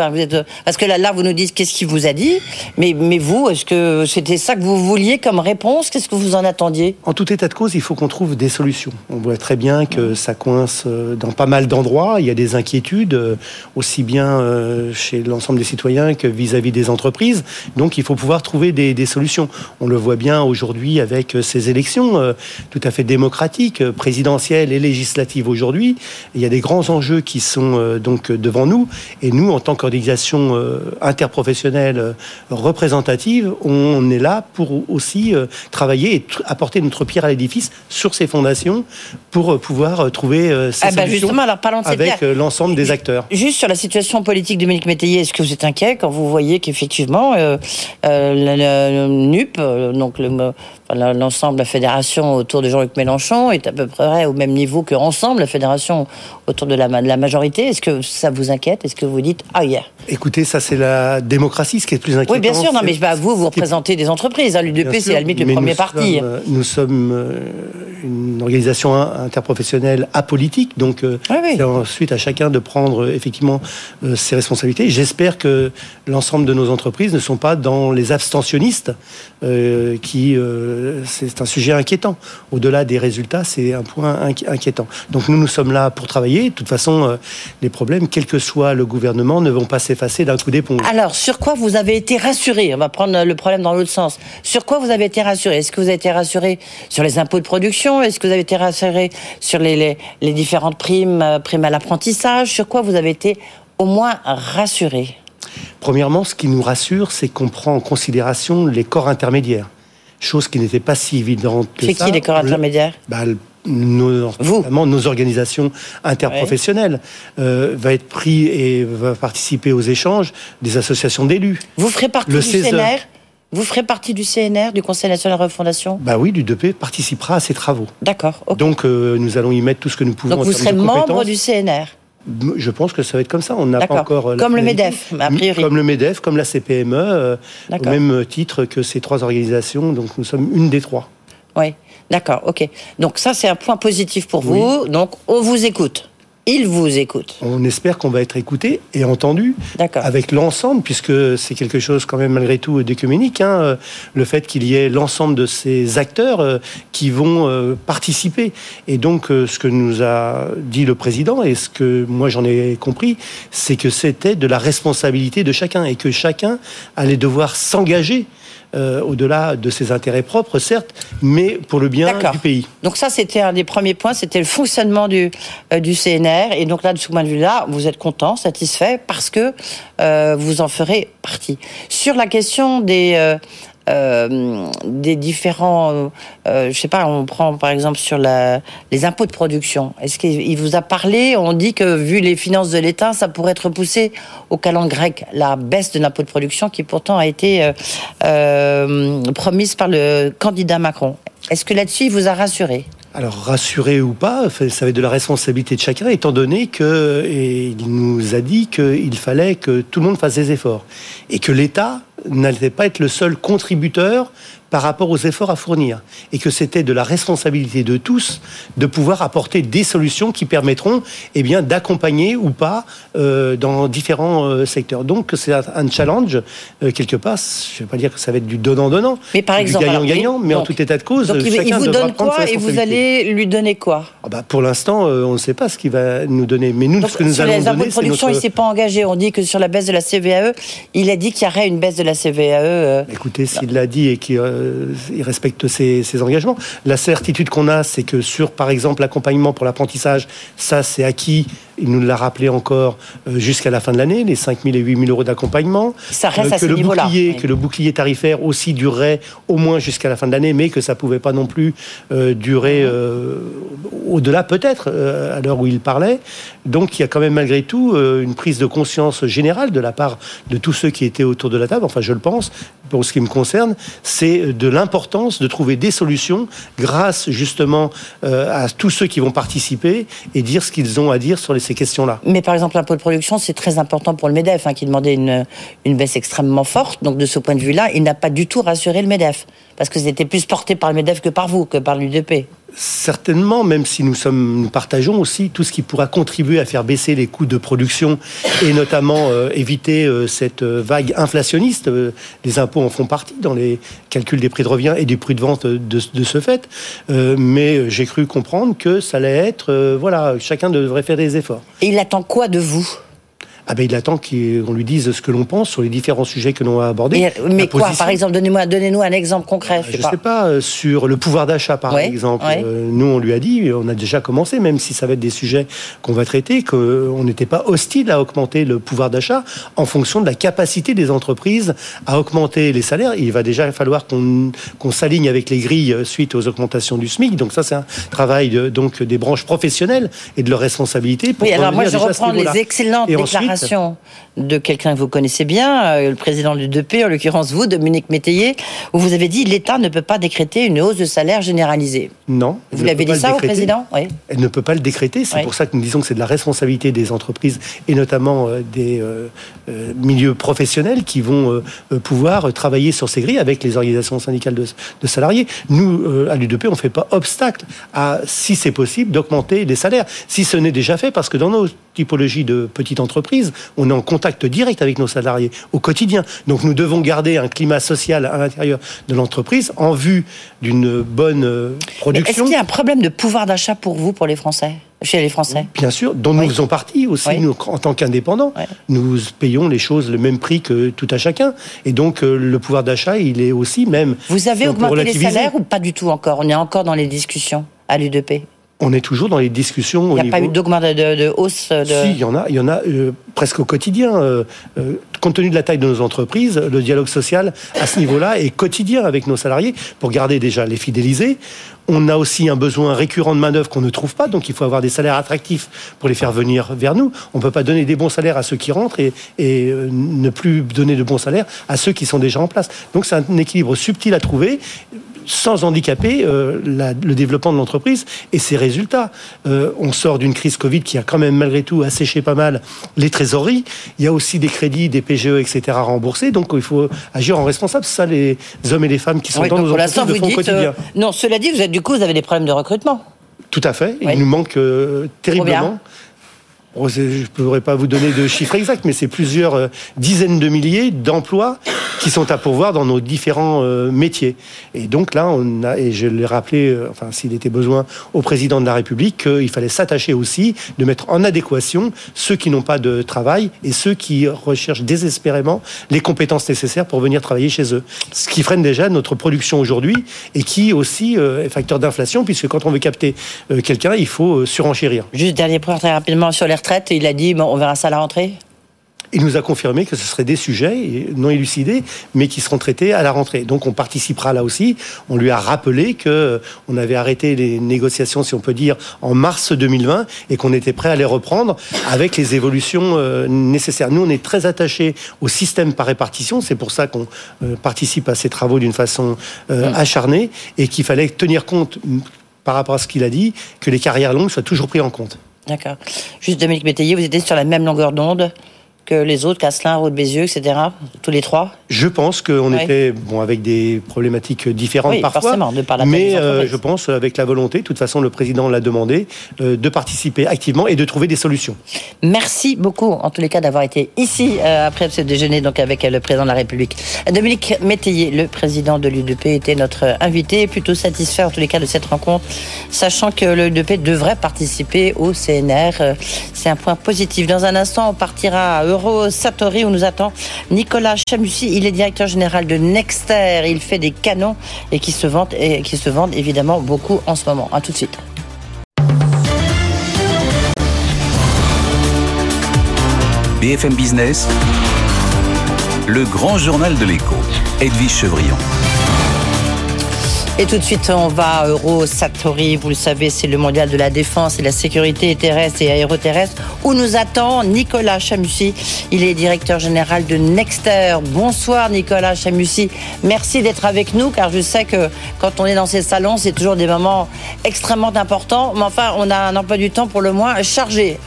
Parce que là, là, vous nous dites qu'est-ce qu'il vous a dit, mais, mais vous, est-ce que c'était ça que vous vouliez comme réponse Qu'est-ce que vous en attendiez? En tout état de cause, il faut qu'on trouve des solutions. On voit très bien que ça coince euh, dans pas mal d'endroits. Il y a des inquiétudes, euh, aussi bien euh, chez l'ensemble des citoyens que vis-à-vis des entreprises. Donc, il faut pouvoir trouver des, des solutions. On le voit bien aujourd'hui avec ces élections tout à fait démocratiques, présidentielles et législatives aujourd'hui. Il y a des grands enjeux qui sont donc devant nous. Et nous, en tant qu'organisation interprofessionnelle représentative, on est là pour aussi travailler et apporter notre pierre à l'édifice sur ces fondations pour pouvoir trouver ces ah bah, solutions avec l'ensemble des acteurs. Juste sur la situation politique, Dominique Métayer, est-ce que vous êtes inquiet quand vous voyez qu'effectivement le, NUP, donc l'ensemble de la fédération autour de Jean-Luc Mélenchon est à peu près au même niveau que ensemble la fédération autour de la, de la majorité. Est-ce que ça vous inquiète? Est-ce que vous dites ah Écoutez, ça c'est la démocratie, ce qui est plus inquiétant. Oui, bien sûr, non, mais bah, vous, vous représentez des entreprises. Hein, L'UDP, c'est à la limite le premier parti. Euh, nous sommes euh, une organisation interprofessionnelle apolitique, donc euh, c'est ensuite à chacun de prendre effectivement ses responsabilités. J'espère que l'ensemble de nos entreprises ne sont pas dans les abstentionnistes, qui c'est un sujet inquiétant. Au-delà des résultats, c'est un point inquiétant. Donc nous, nous sommes là pour travailler. De toute façon, les problèmes, quel que soit le gouvernement, ne vont pas s'effacer d'un coup d'éponge. Alors, sur quoi vous avez été rassuré? On va prendre le problème dans l'autre sens. Sur quoi vous avez été rassuré? Est-ce que vous avez été rassuré sur les impôts de production? Est-ce que vous avez été rassuré sur les, les différentes primes, euh, primes à l'apprentissage? Sur quoi vous avez été au moins rassuré? Premièrement, ce qui nous rassure, c'est qu'on prend en considération les corps intermédiaires. Chose qui n'était pas si évidente que ça. C'est qui les corps intermédiaires bah, nos, nos organisations interprofessionnelles, euh, va être pris et va participer aux échanges des associations d'élus. Vous ferez partie du CNR vous ferez partie du CNR, du Conseil national de refondation Bah oui, l'UDP participera à ces travaux. D'accord. Donc euh, nous allons y mettre tout ce que nous pouvons. Donc vous serez membre du CNR je pense que ça va être comme ça. On n'a pas encore. Euh, comme le MEDEF, a priori. Comme le MEDEF, comme la CPME, au même titre que ces trois organisations. Donc nous sommes une des trois. Oui. D'accord, ok. Donc ça, c'est un point positif pour vous. Donc on vous écoute. Il vous écoute. On espère qu'on va être écouté et entendu avec l'ensemble, puisque c'est quelque chose quand même malgré tout d'écuménique, hein, euh, le fait qu'il y ait l'ensemble de ces acteurs euh, qui vont euh, participer. Et donc ce que nous a dit le président, et ce que moi j'en ai compris, c'est que c'était de la responsabilité de chacun et que chacun allait devoir s'engager euh, au-delà de ses intérêts propres, certes, mais pour le bien du pays. Donc ça, c'était un des premiers points, c'était le fonctionnement du, euh, du CNR. Et donc là, de ce point de vue-là, vous êtes content, satisfait, parce que euh, vous en ferez partie. Sur la question des euh, des différents, euh, euh, je sais pas, on prend par exemple sur les impôts de production. Est-ce qu'il vous a parlé On dit que vu les finances de l'État, ça pourrait être repoussé au calendrier grec, la baisse de l'impôt de production qui pourtant a été promise par le candidat Macron. Est-ce que là-dessus, il vous a rassuré? Alors rassuré ou pas, ça va être de la responsabilité de chacun, étant donné que et il nous a dit qu'il fallait que tout le monde fasse des efforts et que l'État n'allait pas être le seul contributeur par rapport aux efforts à fournir et que c'était de la responsabilité de tous de pouvoir apporter des solutions qui permettront eh bien d'accompagner ou pas euh, dans différents euh, secteurs. Donc c'est un challenge euh, quelque part. Je ne vais pas dire que ça va être du donnant donnant, mais par exemple du gagnant gagnant, mais en tout état de cause, donc il, vous donne quoi et vous allez lui donner quoi? Ah bah Pour l'instant, on ne sait pas ce qu'il va nous donner, mais nous ce que nous sur allons les donner, de production, il s'est pas engagé. On dit que sur la baisse de la CVAE, il a dit qu'il y aurait une baisse de la CVAE. Écoutez, s'il l'a dit et qu'il respecte ses, engagements. La certitude qu'on a, c'est que sur, par exemple, l'accompagnement pour l'apprentissage, ça, c'est acquis. Il nous l'a rappelé encore euh, jusqu'à la fin de l'année, les 5 000 et 8 000 euros d'accompagnement. Ça reste euh, à ce le niveau-là. Que le bouclier tarifaire aussi durerait au moins jusqu'à la fin de l'année, mais que ça pouvait pas non plus euh, durer au-delà peut-être à l'heure où il parlait. Donc il y a quand même malgré tout une prise de conscience générale de la part de tous ceux qui étaient autour de la table. Enfin, je le pense. Pour ce qui me concerne, c'est de l'importance de trouver des solutions grâce justement à tous ceux qui vont participer et dire ce qu'ils ont à dire sur ces questions-là. Mais par exemple, l'impôt de production, c'est très important pour le MEDEF, hein, qui demandait une, une baisse extrêmement forte. Donc de ce point de vue-là, il n'a pas du tout rassuré le MEDEF. Parce que c'était plus porté par le MEDEF que par vous, que par l'UDP. Certainement, même si nous, partageons aussi tout ce qui pourra contribuer à faire baisser les coûts de production et notamment euh, éviter euh, cette euh, vague inflationniste. les impôts en font partie dans les calculs des prix de revient et des prix de vente de, de ce fait. mais j'ai cru comprendre que ça allait être, voilà, chacun devrait faire des efforts. Et il attend quoi de vous? Ah ben, il attend qu'on lui dise ce que l'on pense sur les différents sujets que l'on a abordés. mais quoi, par exemple, donnez-moi, donnez-nous un exemple concret. Je ne sais, pas. Euh, sur le pouvoir d'achat, par exemple. Euh, nous, on lui a dit, on a déjà commencé, même si ça va être des sujets qu'on va traiter, qu'on n'était pas hostile à augmenter le pouvoir d'achat en fonction de la capacité des entreprises à augmenter les salaires. Il va déjà falloir qu'on s'aligne avec les grilles euh, suite aux augmentations du SMIC. Donc ça, c'est un travail de, donc des branches professionnelles et de leur responsabilité. Pour oui, alors moi, je reprends les excellentes déclarations de quelqu'un que vous connaissez bien, euh, le président du 2P, en l'occurrence vous, Dominique Métayer, où vous avez dit l'État ne peut pas décréter une hausse de salaire généralisée. Non. Vous l'avez dit ça au président oui. Elle ne peut pas le décréter. C'est pour ça que nous disons que c'est de la responsabilité des entreprises et notamment euh, des euh, milieux professionnels qui vont pouvoir travailler sur ces grilles avec les organisations syndicales de, de salariés. Nous, à l'U2P, on ne fait pas obstacle à, si c'est possible, d'augmenter les salaires. Si ce n'est déjà fait, parce que dans nos typologies de petites entreprises, on est en contact direct avec nos salariés au quotidien. Donc nous devons garder un climat social à l'intérieur de l'entreprise en vue d'une bonne euh, production. Est-ce qu'il y a un problème de pouvoir d'achat pour vous, pour les Français chez les Français? Bien sûr, dont nous faisons partie aussi, nous, en tant qu'indépendants. Nous payons les choses le même prix que tout à chacun. Et donc, euh, le pouvoir d'achat, il est aussi même. Vous avez augmenté les salaires ou pas du tout encore? On est encore dans les discussions à l'UDP on est toujours dans les discussions. Il n'y a pas eu d'augmentation de, hausse de... Si, il y en a, il y en a euh, presque au quotidien. Euh, euh, compte tenu de la taille de nos entreprises, le dialogue social à ce niveau-là est quotidien avec nos salariés pour garder déjà les fidélisés. On a aussi un besoin récurrent de main-d'œuvre qu'on ne trouve pas, donc il faut avoir des salaires attractifs pour les faire venir vers nous. On ne peut pas donner des bons salaires à ceux qui rentrent et, et ne plus donner de bons salaires à ceux qui sont déjà en place. Donc c'est un équilibre subtil à trouver sans handicaper euh, le développement de l'entreprise et ses résultats. Euh, on sort d'une crise Covid qui a quand même malgré tout asséché pas mal les trésoreries. Il y a aussi des crédits, des PGE, etc. à rembourser. Donc il faut agir en responsable. C'est ça les hommes et les femmes qui sont dans nos entreprises le font au quotidien. Euh, non, cela dit, vous êtes du coup, vous avez des problèmes de recrutement. Tout à fait. Il nous manque terriblement. Oh, je ne pourrais pas vous donner de chiffres exacts, mais c'est plusieurs euh, dizaines de milliers d'emplois qui sont à pourvoir dans nos différents euh, métiers. Et donc là, et je l'ai rappelé, euh, enfin s'il était besoin au président de la République, qu'il fallait s'attacher aussi de mettre en adéquation ceux qui n'ont pas de travail et ceux qui recherchent désespérément les compétences nécessaires pour venir travailler chez eux. Ce qui freine déjà notre production aujourd'hui et qui aussi est facteur d'inflation, puisque quand on veut capter quelqu'un, il faut surenchérir. Juste dernier point très rapidement sur il a dit bon, on verra ça à la rentrée il nous a confirmé que ce seraient des sujets non élucidés, mais qui seront traités à la rentrée. Donc on participera là aussi. On lui a rappelé que euh, on avait arrêté les négociations, si on peut dire, en mars 2020 et qu'on était prêt à les reprendre avec les évolutions euh, nécessaires. Nous, on est très attachés au système par répartition. C'est pour ça qu'on euh, participe à ces travaux d'une façon mmh. acharnée et qu'il fallait tenir compte par rapport à ce qu'il a dit, que les carrières longues soient toujours prises en compte. D'accord. Juste Dominique Métayer, vous étiez sur la même longueur d'onde que les autres, Casselin, Route Bézieux, etc. Tous les trois Je pense qu'on était bon, avec des problématiques différentes oui, parfois. Forcément, de par la mais euh, je pense avec la volonté, de toute façon le président l'a demandé, euh, de participer activement et de trouver des solutions. Merci beaucoup en tous les cas d'avoir été ici euh, après ce déjeuner donc avec le président de la République. Dominique Métayer, le président de l'UDP, était notre invité, plutôt satisfait en tous les cas de cette rencontre, sachant que l'UDP devrait participer au CNR. C'est un point positif. Dans un instant, on partira à Euro Satori où nous attend Nicolas Chamussi. Il est directeur général de Nexter. Il fait des canons et qui se vendent, et qui se vendent évidemment beaucoup en ce moment. A tout de suite. BFM Business, le grand journal de l'écho. Edwige Chevrillon. Et tout de suite, on va à Eurosatori. Vous le savez, c'est le mondial de la défense et la sécurité terrestre et aéroterrestre où nous attend Nicolas Chamussi. Il est directeur général de Nexter. Bonsoir Nicolas Chamussi. Merci d'être avec nous car je sais que quand on est dans ces salons, c'est toujours des moments extrêmement importants. Mais enfin, on a un emploi du temps pour le moins chargé.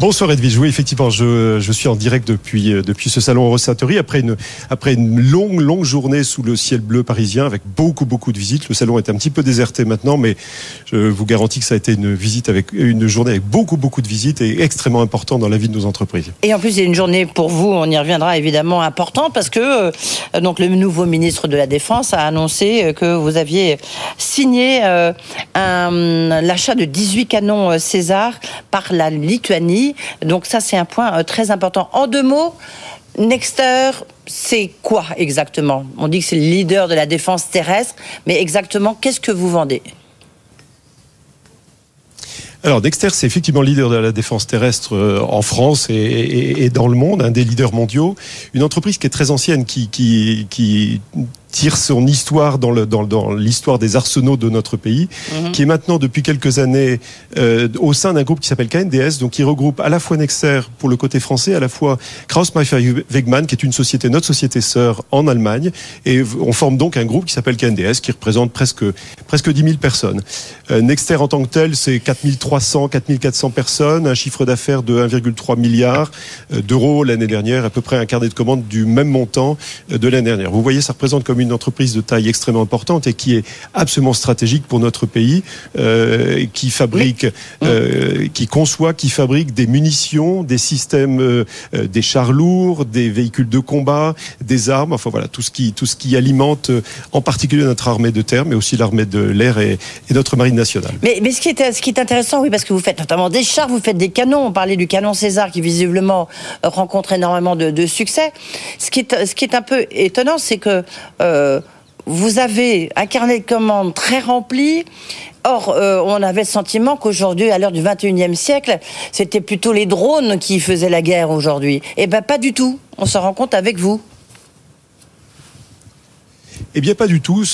Bonsoir Edwige. Oui, effectivement, je, je suis en direct depuis, euh, depuis ce salon Eurosatori après une, après une longue, longue journée sous le ciel bleu parisien avec beaucoup, beaucoup de visites. Le salon est un petit peu déserté maintenant, mais je vous garantis que ça a été une visite avec une journée avec beaucoup, beaucoup de visites et extrêmement important dans la vie de nos entreprises. Et en plus, c'est une journée pour vous, on y reviendra évidemment importante parce que euh, donc le nouveau ministre de la Défense a annoncé euh, que vous aviez signé l'achat de 18 canons César par la Lituanie. Donc ça, c'est un point euh, très important. En deux mots, Nexter, c'est quoi exactement? On dit que c'est le leader de la défense terrestre, mais exactement, qu'est-ce que vous vendez? Alors Dexter, c'est effectivement leader de la défense terrestre euh, en France et, dans le monde, un des leaders mondiaux. Une entreprise qui est très ancienne, qui, qui tire son histoire dans, le, dans, dans l'histoire des arsenaux de notre pays, mhm. qui est maintenant depuis quelques années euh, au sein d'un groupe qui s'appelle KNDS, donc qui regroupe à la fois Nexter pour le côté français, à la fois Kraus Maffei Wegmann, qui est une société, notre société sœur en Allemagne, et on forme donc un groupe qui s'appelle KNDS, qui représente presque presque 10 000 personnes. Euh, Nexter en tant que tel, c'est 4300, 4400 personnes, un chiffre d'affaires de 1,3 milliard euh, d'euros l'année dernière, à peu près un carnet de commandes du même montant euh, de l'année dernière. Vous voyez, ça représente comme une entreprise de taille extrêmement importante et qui est absolument stratégique pour notre pays, euh, qui fabrique, euh, qui conçoit, qui fabrique des munitions, des systèmes, euh, euh, des chars lourds, des véhicules de combat, des armes, enfin voilà, tout ce qui, tout ce qui alimente en particulier notre armée de terre, mais aussi l'armée de l'air et, et, notre marine nationale. Mais, mais ce, qui est, ce qui est intéressant, oui, parce que vous faites notamment des chars, vous faites des canons, on parlait du canon César qui visiblement rencontre énormément de, de succès. Ce qui est, ce qui est un peu étonnant, c'est que euh, vous avez un carnet de commandes très rempli. Or, euh, on avait le sentiment qu'aujourd'hui, à l'heure du 21e siècle, c'était plutôt les drones qui faisaient la guerre aujourd'hui. Eh bien, pas du tout. On se rend compte avec vous. Eh bien, pas du tout.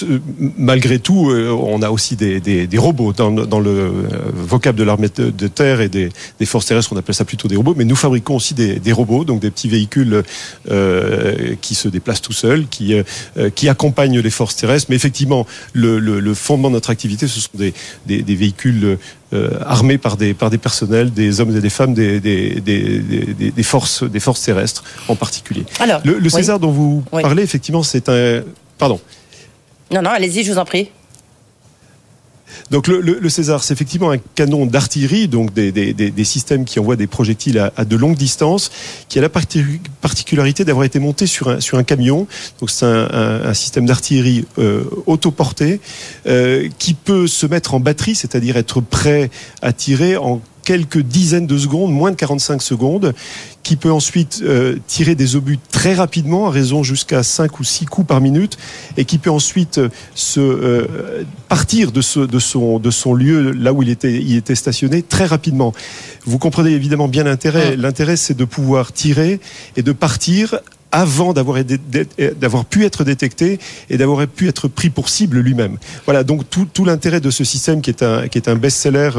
Malgré tout, euh, on a aussi des, des, des robots dans, dans, le euh, vocable de l'armée de terre et des, des, forces terrestres. On appelle ça plutôt des robots, mais nous fabriquons aussi des, des robots, donc des petits véhicules euh, qui se déplacent tout seuls, qui, euh, qui accompagnent les forces terrestres. Mais effectivement, le, le, le fondement de notre activité, ce sont des, véhicules euh, armés par des, par des personnels, des hommes et des femmes des, des, des, forces, des forces terrestres en particulier. Alors, le, le César dont vous parlez, effectivement, c'est un Pardon. Non, non, allez-y, je vous en prie. Donc le, César, c'est effectivement un canon d'artillerie, donc des, systèmes qui envoient des projectiles à, de longue distance, qui a la particularité d'avoir été monté sur un, sur un camion. Donc c'est un, système d'artillerie euh, autoporté euh, qui peut se mettre en batterie, c'est-à-dire être prêt à tirer en quelques dizaines de secondes, moins de 45 secondes, qui peut ensuite euh, tirer des obus très rapidement, à raison jusqu'à 5 ou 6 coups par minute, et qui peut ensuite euh, se euh, partir de, ce, de, son, de son lieu, là où il était, il était stationné, très rapidement. Vous comprenez évidemment bien l'intérêt. L'intérêt, c'est de pouvoir tirer et de partir avant d'avoir d'avoir pu être détecté et d'avoir pu être pris pour cible lui-même. Voilà donc tout, tout l'intérêt de ce système qui est un qui est un best-seller,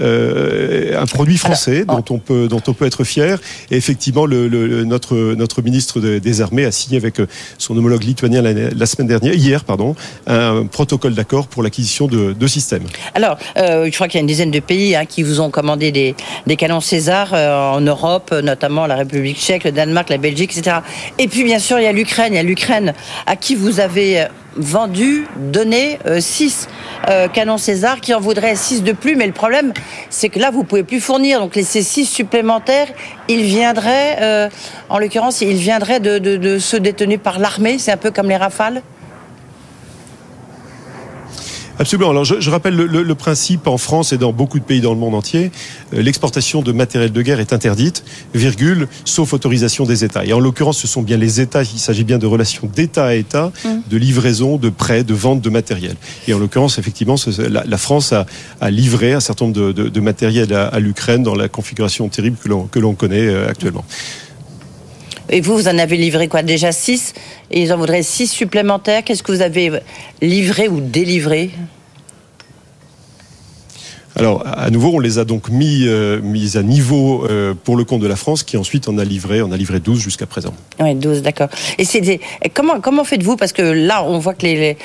euh, un produit français dont on peut dont on peut être fier. Et effectivement, le, notre notre ministre des Armées a signé avec euh, son homologue lituanien la, semaine dernière, hier pardon, un protocole d'accord pour l'acquisition de, de systèmes. Alors, euh, je crois qu'il y a une dizaine de pays hein, qui vous ont commandé des des canons César euh, en Europe, notamment la République Tchèque, le Danemark, la Belgique, etc. Et puis, bien sûr, il y a l'Ukraine. Il y a l'Ukraine à qui vous avez euh, vendu, donné 6 euh, euh, canons César, qui en voudraient 6 de plus. Mais le problème, c'est que là, vous pouvez plus fournir. Donc, ces 6 supplémentaires, ils viendraient, en l'occurrence, ils viendraient de, de ceux détenus par l'armée. C'est un peu comme les rafales Absolument. Alors je, rappelle le, principe en France et dans beaucoup de pays dans le monde entier, euh, l'exportation de matériel de guerre est interdite, virgule, sauf autorisation des États. Et en l'occurrence, ce sont bien les États, il s'agit bien de relations d'État à État, mmh. de livraison, de prêt, de vente de matériel. Et en l'occurrence, effectivement, la, France a, livré un certain nombre de, matériel à, l'Ukraine dans la configuration terrible que l'on connaît euh, actuellement. Et vous, vous en avez livré quoi Déjà 6 Et ils en voudraient 6 supplémentaires? Qu'est-ce que vous avez livré ou délivré? Alors, à nouveau, on les a donc mis, euh, à niveau euh, pour le compte de la France, qui ensuite en a livré, on a livré 12 jusqu'à présent. Oui, 12, d'accord. Et comment, faites-vous? Parce que là, on voit que les.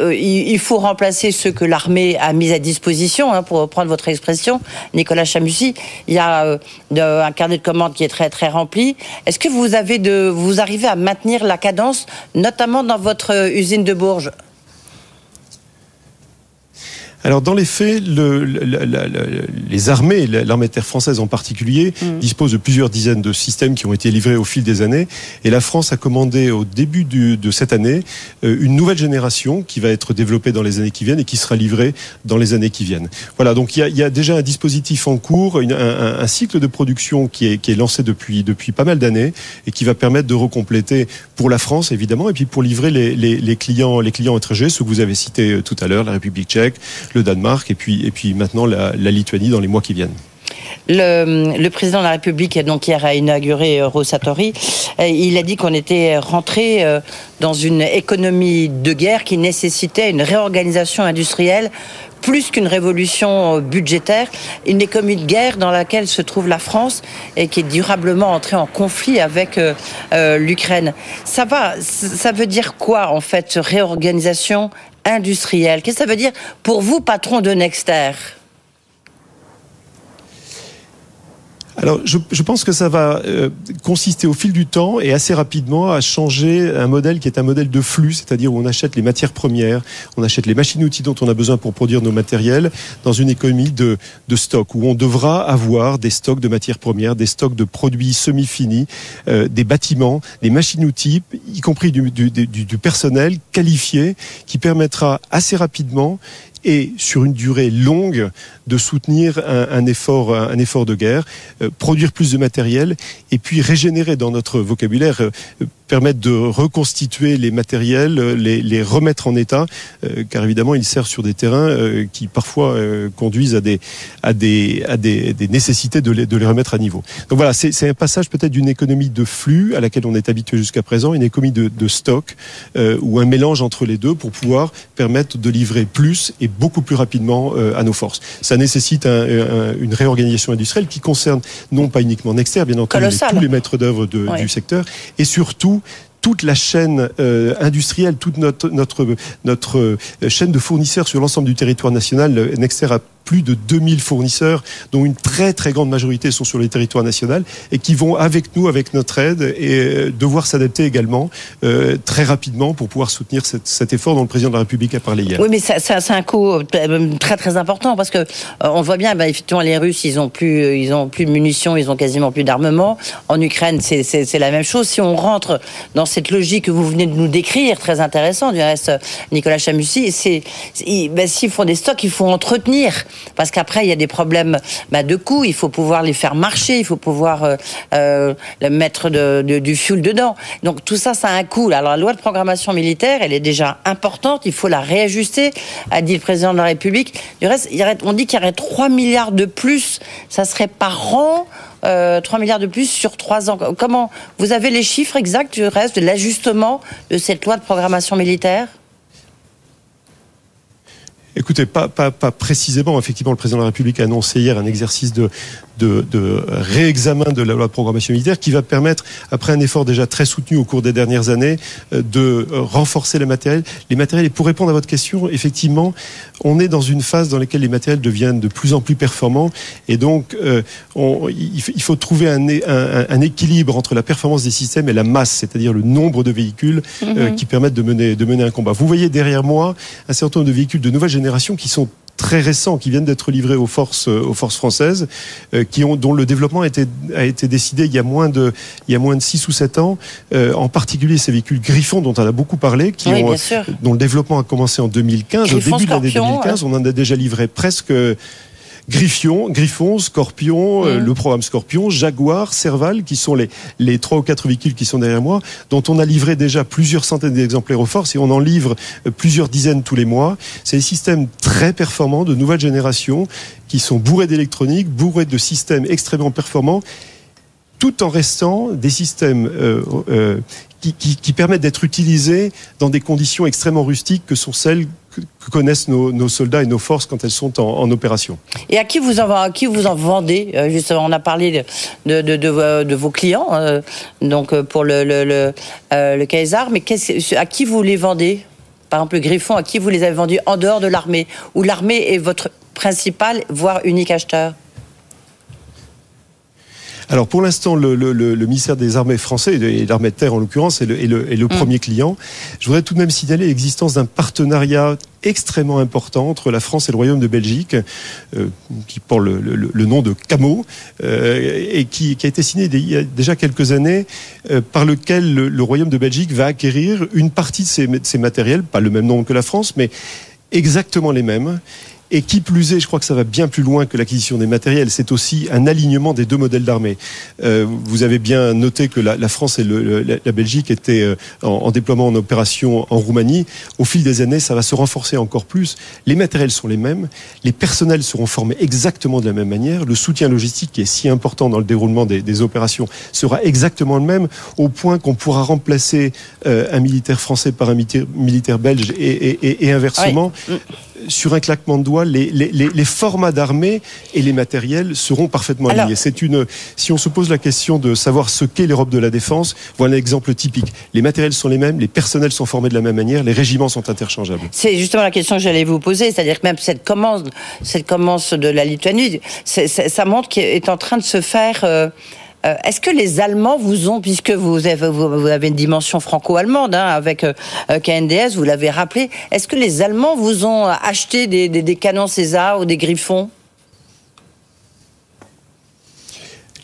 euh, il faut remplacer ceux que l'armée a mis à disposition, hein, pour prendre votre expression, Nicolas Chamussy. Il y a un carnet de commandes qui est très, très rempli. Est-ce que vous, avez de, vous arrivez à maintenir la cadence, notamment dans votre usine de Bourges? Alors dans les faits, le, les armées, l'armée de terre française en particulier, mm. dispose de plusieurs dizaines de systèmes qui ont été livrés au fil des années. Et la France a commandé au début de cette année euh, une nouvelle génération qui va être développée dans les années qui viennent et qui sera livrée dans les années qui viennent. Voilà, donc il y a, il y a déjà un dispositif en cours, un, un, cycle de production qui est, qui est lancé depuis, depuis pas mal d'années et qui va permettre de recompléter pour la France évidemment et puis pour livrer les, les, les clients, les clients étrangers, ceux que vous avez cités euh, tout à l'heure, la République tchèque, le Danemark et puis, et puis maintenant la, Lituanie dans les mois qui viennent. Le, président de la République, donc hier, a inauguré euh, Rosatori. Il a dit qu'on était rentré euh, dans une économie de guerre qui nécessitait une réorganisation industrielle plus qu'une révolution euh, budgétaire, une économie de guerre dans laquelle se trouve la France et qui est durablement entrée en conflit avec l'Ukraine. Ça va, ça veut dire quoi en fait réorganisation industrielle. Qu'est-ce que ça veut dire pour vous, patron de Nexter? Alors, je, pense que ça va euh, consister au fil du temps et assez rapidement à changer un modèle qui est un modèle de flux, c'est-à-dire où on achète les matières premières, on achète les machines-outils dont on a besoin pour produire nos matériels dans une économie de, de stock, où on devra avoir des stocks de matières premières, des stocks de produits semi-finis, euh, des bâtiments, des machines-outils, y compris du, du, du, du personnel qualifié, qui permettra assez rapidement et sur une durée longue de soutenir un, effort, un effort de guerre, euh, produire plus de matériel et puis régénérer dans notre vocabulaire, euh, permettre de reconstituer les matériels, euh, les, les remettre en état, car évidemment ils servent sur des terrains qui parfois conduisent à des, à des, à des, des nécessités de les, de les remettre à niveau. Donc voilà, c'est un passage peut-être d'une économie de flux à laquelle on est habitué jusqu'à présent, une économie de, de stock ou un mélange entre les deux pour pouvoir permettre de livrer plus et beaucoup plus rapidement à nos forces. Ça nécessite une réorganisation industrielle qui concerne non pas uniquement Nexter, bien entendu, mais tous les maîtres d'œuvre du secteur, et surtout toute la chaîne euh, industrielle, toute notre, notre euh, chaîne de fournisseurs sur l'ensemble du territoire national. Nexter a plus de 2000 fournisseurs, dont une très très grande majorité sont sur les territoires nationaux et qui vont avec nous, avec notre aide, et devoir s'adapter également très rapidement pour pouvoir soutenir cet effort dont le président de la République a parlé hier. Oui, mais c'est un coût très très important parce que on voit bien, ben, effectivement, les Russes, ils ont plus, ils ont plus de munitions, ils ont quasiment plus d'armement. En Ukraine, c'est la même chose. Si on rentre dans cette logique que vous venez de nous décrire, très intéressant, du reste, Nicolas Chamussy, c'est ben, s'ils font des stocks, il faut entretenir parce qu'après il y a des problèmes ben, de coûts. Il faut pouvoir les faire marcher, il faut pouvoir euh, euh mettre du fuel dedans. Donc tout ça, ça a un coût. Alors la loi de programmation militaire, elle est déjà importante. Il faut la réajuster, a dit le président de la République. Du reste, on dit qu'il y aurait 3 milliards de plus. Ça serait par an. Euh, 3 milliards de plus sur 3 ans. Comment? Vous avez les chiffres exacts du reste de l'ajustement de cette loi de programmation militaire? Écoutez, pas, pas, pas précisément. Effectivement, le président de la République a annoncé hier un exercice de, de, de, réexamen de la loi de programmation militaire qui va permettre, après un effort déjà très soutenu au cours des dernières années, euh, de renforcer les matériels. Les matériels, et pour répondre à votre question, effectivement, on est dans une phase dans laquelle les matériels deviennent de plus en plus performants et donc euh, on, il faut trouver un, un, un, équilibre entre la performance des systèmes et la masse, c'est-à-dire le nombre de véhicules euh, mhm. qui permettent de mener, de mener un combat. Vous voyez derrière moi un certain nombre de véhicules de nouvelle génération qui sont très récents qui viennent d'être livrés aux forces aux forces françaises euh, qui ont dont le développement a été a été décidé il y a moins de il y a moins de 6 ou 7 ans euh, en particulier ces véhicules Griffon dont on a beaucoup parlé qui ont dont le développement a commencé en 2015 au début de l'année 2015 on en a déjà livré presque Griffion, Griffon, Scorpion, euh, le programme Scorpion, Jaguar, Serval, qui sont les, les trois ou quatre véhicules qui sont derrière moi, dont on a livré déjà plusieurs centaines d'exemplaires aux forces et on en livre euh, plusieurs dizaines tous les mois. C'est des systèmes très performants de nouvelle génération qui sont bourrés d'électronique, bourrés de systèmes extrêmement performants tout en restant des systèmes euh, euh, qui, permettent d'être utilisés dans des conditions extrêmement rustiques que sont celles que, connaissent nos, soldats et nos forces quand elles sont en, opération. Et à qui vous en, qui vous en vendez euh, Justement, on a parlé de, de, de vos clients, euh, donc euh, pour le, le, le, euh, mais à qui vous les vendez? Par exemple, le Griffon, à qui vous les avez vendus en dehors de l'armée Ou l'armée est votre principal, voire unique acheteur? Alors pour l'instant, le, le, le, ministère des Armées français et l'armée de terre en l'occurrence est le, est le, est le mm. premier client. Je voudrais tout de même signaler l'existence d'un partenariat extrêmement important entre la France et le Royaume de Belgique, euh, qui porte le, le, nom de CAMO, euh, et qui, qui, a été signé il y a déjà quelques années, euh, par lequel le, Royaume de Belgique va acquérir une partie de ces, de ces matériels, pas le même nombre que la France, mais exactement les mêmes et qui plus est, je crois que ça va bien plus loin que l'acquisition des matériels. C'est aussi un alignement des deux modèles d'armée. Euh, vous avez bien noté que la, la France et le, la, la, Belgique étaient euh, en, en, déploiement en opération en Roumanie. Au fil des années, ça va se renforcer encore plus. Les matériels sont les mêmes. Les personnels seront formés exactement de la même manière. Le soutien logistique, qui est si important dans le déroulement des, des opérations, sera exactement le même, au point qu'on pourra remplacer euh, un militaire français par un militaire, belge et, et, et inversement. Sur un claquement de doigts, les, les, les formats d'armée et les matériels seront parfaitement alignés. C'est une, si on se pose la question de savoir ce qu'est l'Europe de la défense, voilà un exemple typique. Les matériels sont les mêmes, les personnels sont formés de la même manière, les régiments sont interchangeables. C'est justement la question que j'allais vous poser, c'est-à-dire que même cette commence, cette commence de la Lituanie, ça montre qu'il est en train de se faire. Euh, euh, est-ce que les Allemands vous ont, puisque vous avez, une dimension franco-allemande hein, avec euh, KNDS, vous l'avez rappelé, est-ce que les Allemands vous ont acheté des canons César ou des Griffons?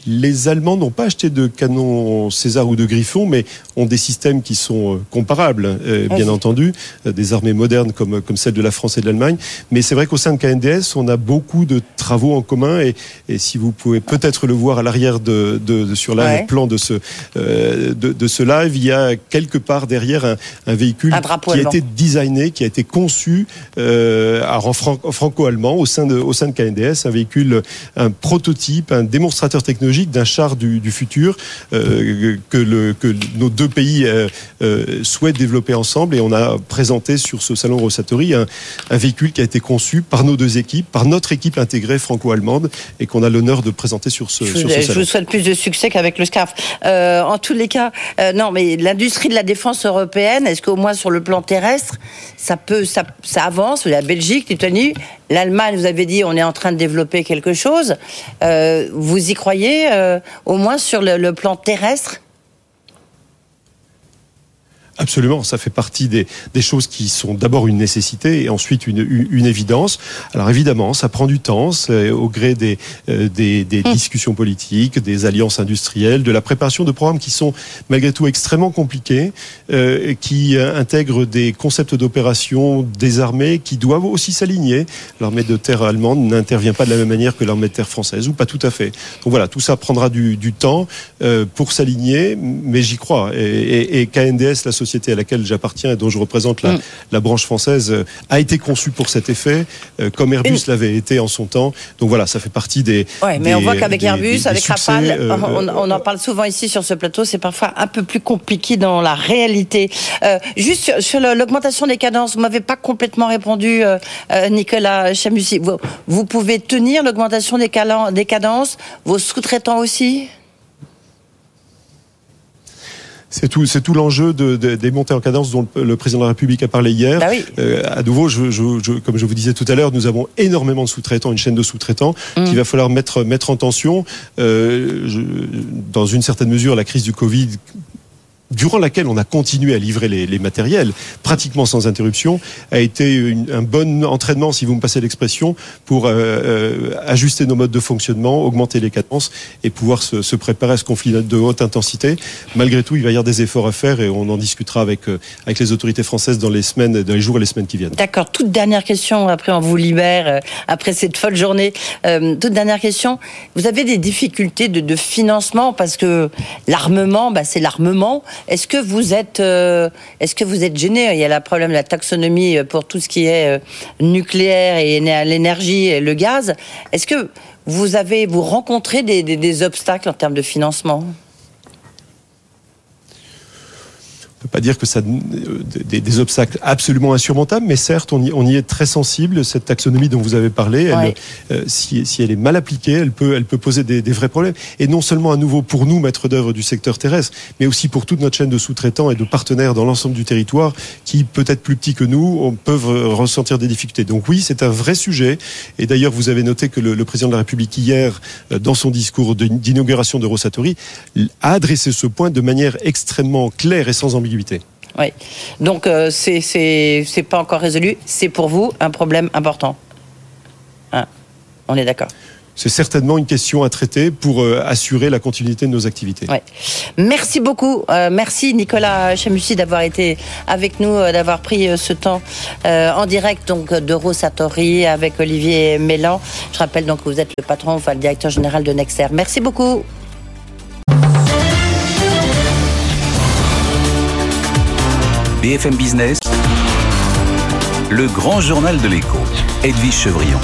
Les Allemands n'ont pas acheté de canons César ou de Griffon, mais ont des systèmes qui sont euh, comparables, euh, bien entendu, euh, des armées modernes comme, comme celles de la France et de l'Allemagne. Mais c'est vrai qu'au sein de KNDS, on a beaucoup de travaux en commun et, et si vous pouvez peut-être le voir à l'arrière de, de, de, sur l'arrière-plan de ce, euh, de, de, ce live, il y a quelque part derrière un, un véhicule un qui a été designé, qui a été conçu euh, en franco-allemand au sein de, au sein de KNDS, un véhicule, un prototype, un démonstrateur technologique d'un char du, futur que, le, que nos deux pays souhaitent développer ensemble. Et on a présenté sur ce salon Rosatori un, un véhicule qui a été conçu par nos deux équipes, par notre équipe intégrée franco-allemande, et qu'on a l'honneur de présenter sur ce, je, sur ce salon. Je vous souhaite plus de succès qu'avec le SCAF. en tous les cas, non, mais l'industrie de la défense européenne, est-ce qu'au moins sur le plan terrestre, ça peut, ça, ça avance? La Belgique, l'Italie, l'Allemagne, vous avez dit, on est en train de développer quelque chose. Euh, vous y croyez, euh, au moins sur le plan terrestre Absolument, ça fait partie des, des choses qui sont d'abord une nécessité et ensuite une, une, évidence. Alors évidemment, ça prend du temps, c'est au gré des, euh, des, des, mm. discussions politiques, des alliances industrielles, de la préparation de programmes qui sont malgré tout extrêmement compliqués, euh, qui intègrent des concepts d'opération des armées qui doivent aussi s'aligner. L'armée de terre allemande n'intervient pas de la même manière que l'armée de terre française, ou pas tout à fait. Donc voilà, tout ça prendra du, du temps euh, pour s'aligner, mais j'y crois. Et, et, et KNDS, la société à laquelle j'appartiens et dont je représente la, mm. branche française, euh, a été conçue pour cet effet, euh, comme Airbus l'avait été en son temps. Donc voilà, ça fait partie des. Oui, mais on voit qu'avec Airbus, avec Rafale, euh, on, en parle souvent ici sur ce plateau, c'est parfois un peu plus compliqué dans la réalité. juste sur, l'augmentation des cadences, vous m'avez pas complètement répondu, Nicolas Chamussi. Vous, vous pouvez tenir l'augmentation des, des cadences, vos sous-traitants aussi? C'est tout, c'est tout l'enjeu de, des montées en cadence dont le, président de la République a parlé hier. Bah euh, à nouveau, je, comme je vous disais tout à l'heure, nous avons énormément de sous-traitants, une chaîne de sous-traitants mmh. qu'il va falloir mettre mettre en tension. Euh, dans une certaine mesure, la crise du Covid durant laquelle on a continué à livrer les, matériels pratiquement sans interruption, a été un bon entraînement, si vous me passez l'expression, pour euh, euh, ajuster nos modes de fonctionnement, augmenter les cadences et pouvoir se, préparer à ce conflit de haute intensité. Malgré tout, il va y avoir des efforts à faire et on en discutera avec, euh, avec les autorités françaises dans les semaines, dans les jours et les semaines qui viennent. D'accord. Toute dernière question, après on vous libère, après cette folle journée. toute dernière question. Vous avez des difficultés de, de financement parce que l'armement, bah, c'est l'armement. Est-ce que vous êtes, euh, est-ce que vous êtes gêné? Il y a le problème de la taxonomie pour tout ce qui est euh, nucléaire et l'énergie et le gaz. Est-ce que vous avez, vous rencontrez des obstacles en termes de financement? Peut pas dire que ça euh, des, des, obstacles absolument insurmontables, mais certes, on y, on y, est très sensible. Cette taxonomie dont vous avez parlé, elle, euh, si, si, elle est mal appliquée, elle peut, elle peut poser des, des vrais problèmes. Et non seulement à nouveau pour nous, maîtres d'œuvre du secteur terrestre, mais aussi pour toute notre chaîne de sous-traitants et de partenaires dans l'ensemble du territoire, qui peut-être plus petits que nous, peuvent ressentir des difficultés. Donc oui, c'est un vrai sujet. Et d'ailleurs, vous avez noté que le, le, président de la République hier, euh, dans son discours d'inauguration de Rosatori, a adressé ce point de manière extrêmement claire et sans ambiguïté oui. Donc, euh, c'est pas encore résolu. C'est pour vous un problème important. Hein On est d'accord c'est certainement une question à traiter pour euh, assurer la continuité de nos activités. Ouais. Merci beaucoup. Euh, merci Nicolas Chamussi d'avoir été avec nous, euh, d'avoir pris ce temps en direct donc de Rosatori avec Olivier Mélan. Je rappelle donc que vous êtes le patron, enfin le directeur général de Nexter. Merci beaucoup. BFM Business, le grand journal de l'écho, Edwige Chevrillon.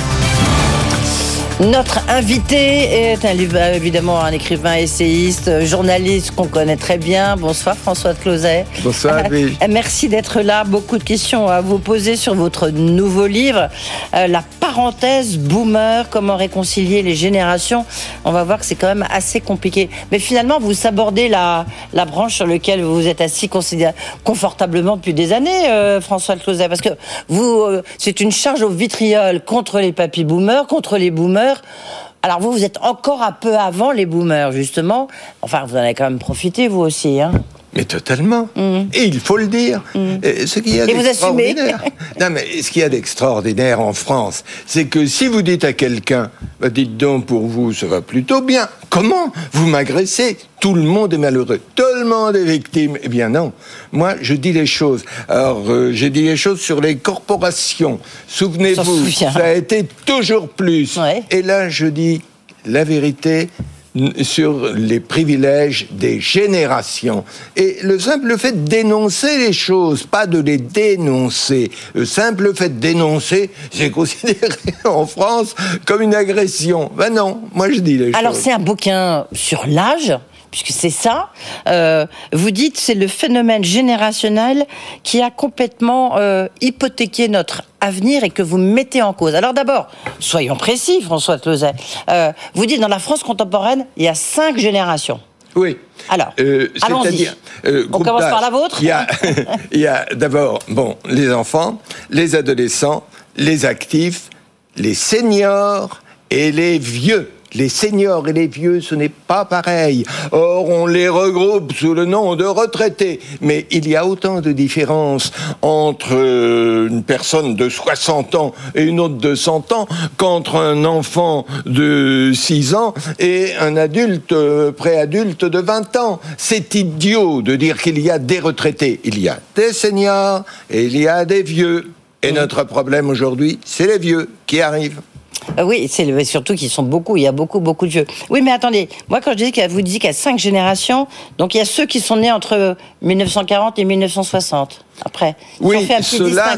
Notre invité est un, évidemment un écrivain, essayiste, journaliste qu'on connaît très bien. Bonsoir François de Closet. Bonsoir. Euh, merci d'être là. Beaucoup de questions à vous poser sur votre nouveau livre, euh, La parenthèse boomer, comment réconcilier les générations? On va voir que c'est quand même assez compliqué. Mais finalement, vous sabordez la, la branche sur laquelle vous êtes assis confortablement depuis des années, euh, François Closet, parce que vous, c'est une charge au vitriol contre les papy boomers, contre les boomers alors vous, vous êtes encore un peu avant les boomers, justement. Enfin, vous en avez quand même profité, vous aussi, hein mais totalement. Mm. Et il faut le dire. Mm. Ce qu'il y a d'extraordinaire. non, mais ce qu'il y a d'extraordinaire en France, c'est que si vous dites à quelqu'un, bah, dites donc pour vous, ça va plutôt bien. Comment vous m'agressez? Tout le monde est malheureux. Tout le monde est victime. Eh bien non. Moi, je dis les choses. Alors, euh, j'ai dit les choses sur les corporations. Souvenez-vous, ça a été toujours plus. Et là, je dis la vérité sur les privilèges des générations. Et le simple fait de dénoncer les choses, pas de les dénoncer, le simple fait de dénoncer, c'est considéré en France comme une agression. Ben non, moi je dis les Alors c'est un bouquin sur l'âge puisque c'est ça. Euh, vous dites c'est le phénomène générationnel qui a complètement euh, hypothéqué notre avenir et que vous mettez en cause. Alors d'abord, soyons précis, François Closet. Euh, vous dites dans la France contemporaine, il y a cinq générations. Oui. Alors, euh, allons-y. Euh, On commence par la vôtre. Il y a, il y a d'abord, bon, les enfants, les adolescents, les actifs, les seniors et les vieux. Les seniors et les vieux, ce n'est pas pareil. Or, on les regroupe sous le nom de retraités. Mais il y a autant de différences entre euh, une personne de 60 ans et une autre de 100 ans qu'entre un enfant de 6 ans et un adulte euh, préadulte de 20 ans. C'est idiot de dire qu'il y a des retraités. Il y a des seniors et il y a des vieux. Et notre problème aujourd'hui, c'est les vieux qui arrivent. Euh, oui, c'est surtout qu'ils sont beaucoup. Il y a beaucoup, beaucoup de vieux. Oui, mais attendez. Moi, quand je dis vous dites qu'il y a cinq générations, donc il y a ceux qui sont nés entre 1940 et 1960 après. oui, ceux-là,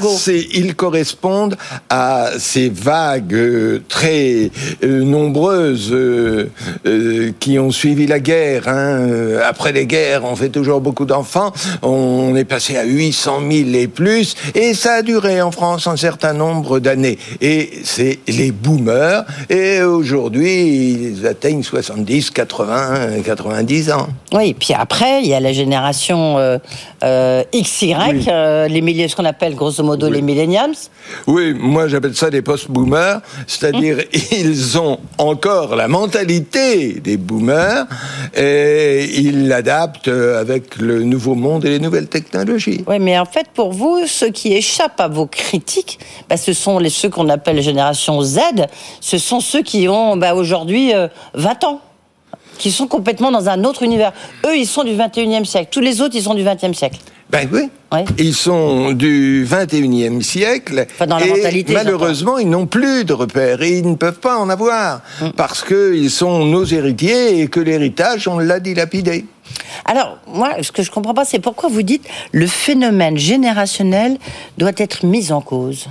ils correspondent à ces vagues euh, très euh, nombreuses euh, qui ont suivi la guerre. Hein. Après les guerres, on fait toujours beaucoup d'enfants. On est passé à 800 000 et plus, et ça a duré en France un certain nombre d'années. Et c'est les boomers, et aujourd'hui, ils atteignent 70, 80, 90 ans. Oui, puis après, il y a la génération XY. Euh, les ce qu'on appelle grosso modo les millennials Oui, moi j'appelle ça des post-boomers, c'est-à-dire hum. ils ont encore la mentalité des boomers et ils l'adaptent avec le nouveau monde et les nouvelles technologies. Oui, mais en fait pour vous, ceux qui échappent à vos critiques, bah, ce sont les, ceux qu'on appelle génération Z, ce sont ceux qui ont bah, aujourd'hui 20 euh, ans qui sont complètement dans un autre univers. Eux, ils sont du 21e siècle. Tous les autres, ils sont du 20e siècle. Ben oui. Ils sont du 21e siècle. dans la et malheureusement, ils n'ont plus de repères et ils ne peuvent pas en avoir mm. parce qu'ils sont nos héritiers et que l'héritage, on l'a dilapidé. Alors, moi, ce que je ne comprends pas, c'est pourquoi vous dites le phénomène générationnel doit être mis en cause.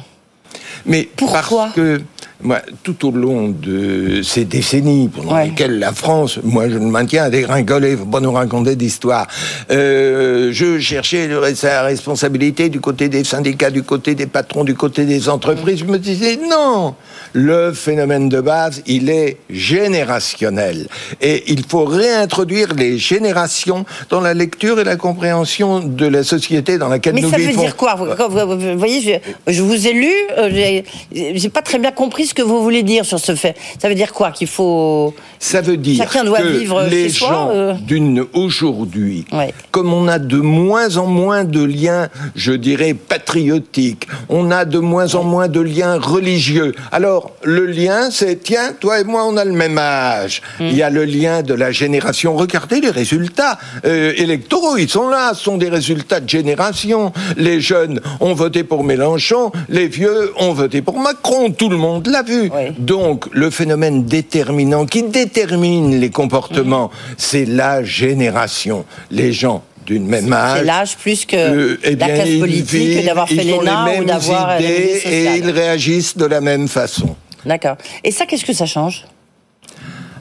Mais pourquoi? parce que moi, tout au long de ces décennies pendant lesquelles la France, moi je le maintiens, a dégringolé, faut pas nous raconter d'histoire. Euh, je cherchais sa responsabilité du côté des syndicats, du côté des patrons, du côté des entreprises. Je me disais non, le phénomène de base, il est générationnel. Et il faut réintroduire les générations dans la lecture et la compréhension de la société dans laquelle nous vivons. Mais ça veut dire quoi? Vous, voyez, je, vous ai lu, euh, j'ai pas très bien compris ce que vous voulez dire sur ce fait. Ça veut dire quoi Qu'il faut. Ça veut dire Chacun doit que vivre les chez gens euh d'une aujourd'hui, comme on a de moins en moins de liens, je dirais patriotiques, on a de moins en moins de liens religieux. Alors le lien, c'est tiens, toi et moi, on a le même âge. Hmm. Il y a le lien de la génération. Regardez les résultats euh, électoraux, ils sont là, ce sont des résultats de génération. Les jeunes ont voté pour Mélenchon, les vieux ont voté pour Macron. Tout le monde l'a vu. Donc, le phénomène déterminant qui détermine les comportements, mm. c'est la génération. Les gens d'une même âge. C'est l'âge plus que euh, eh la classe politique, d'avoir fait l'ENA ou d'avoir Et ils réagissent de la même façon. D'accord. Et ça, qu'est-ce que ça change?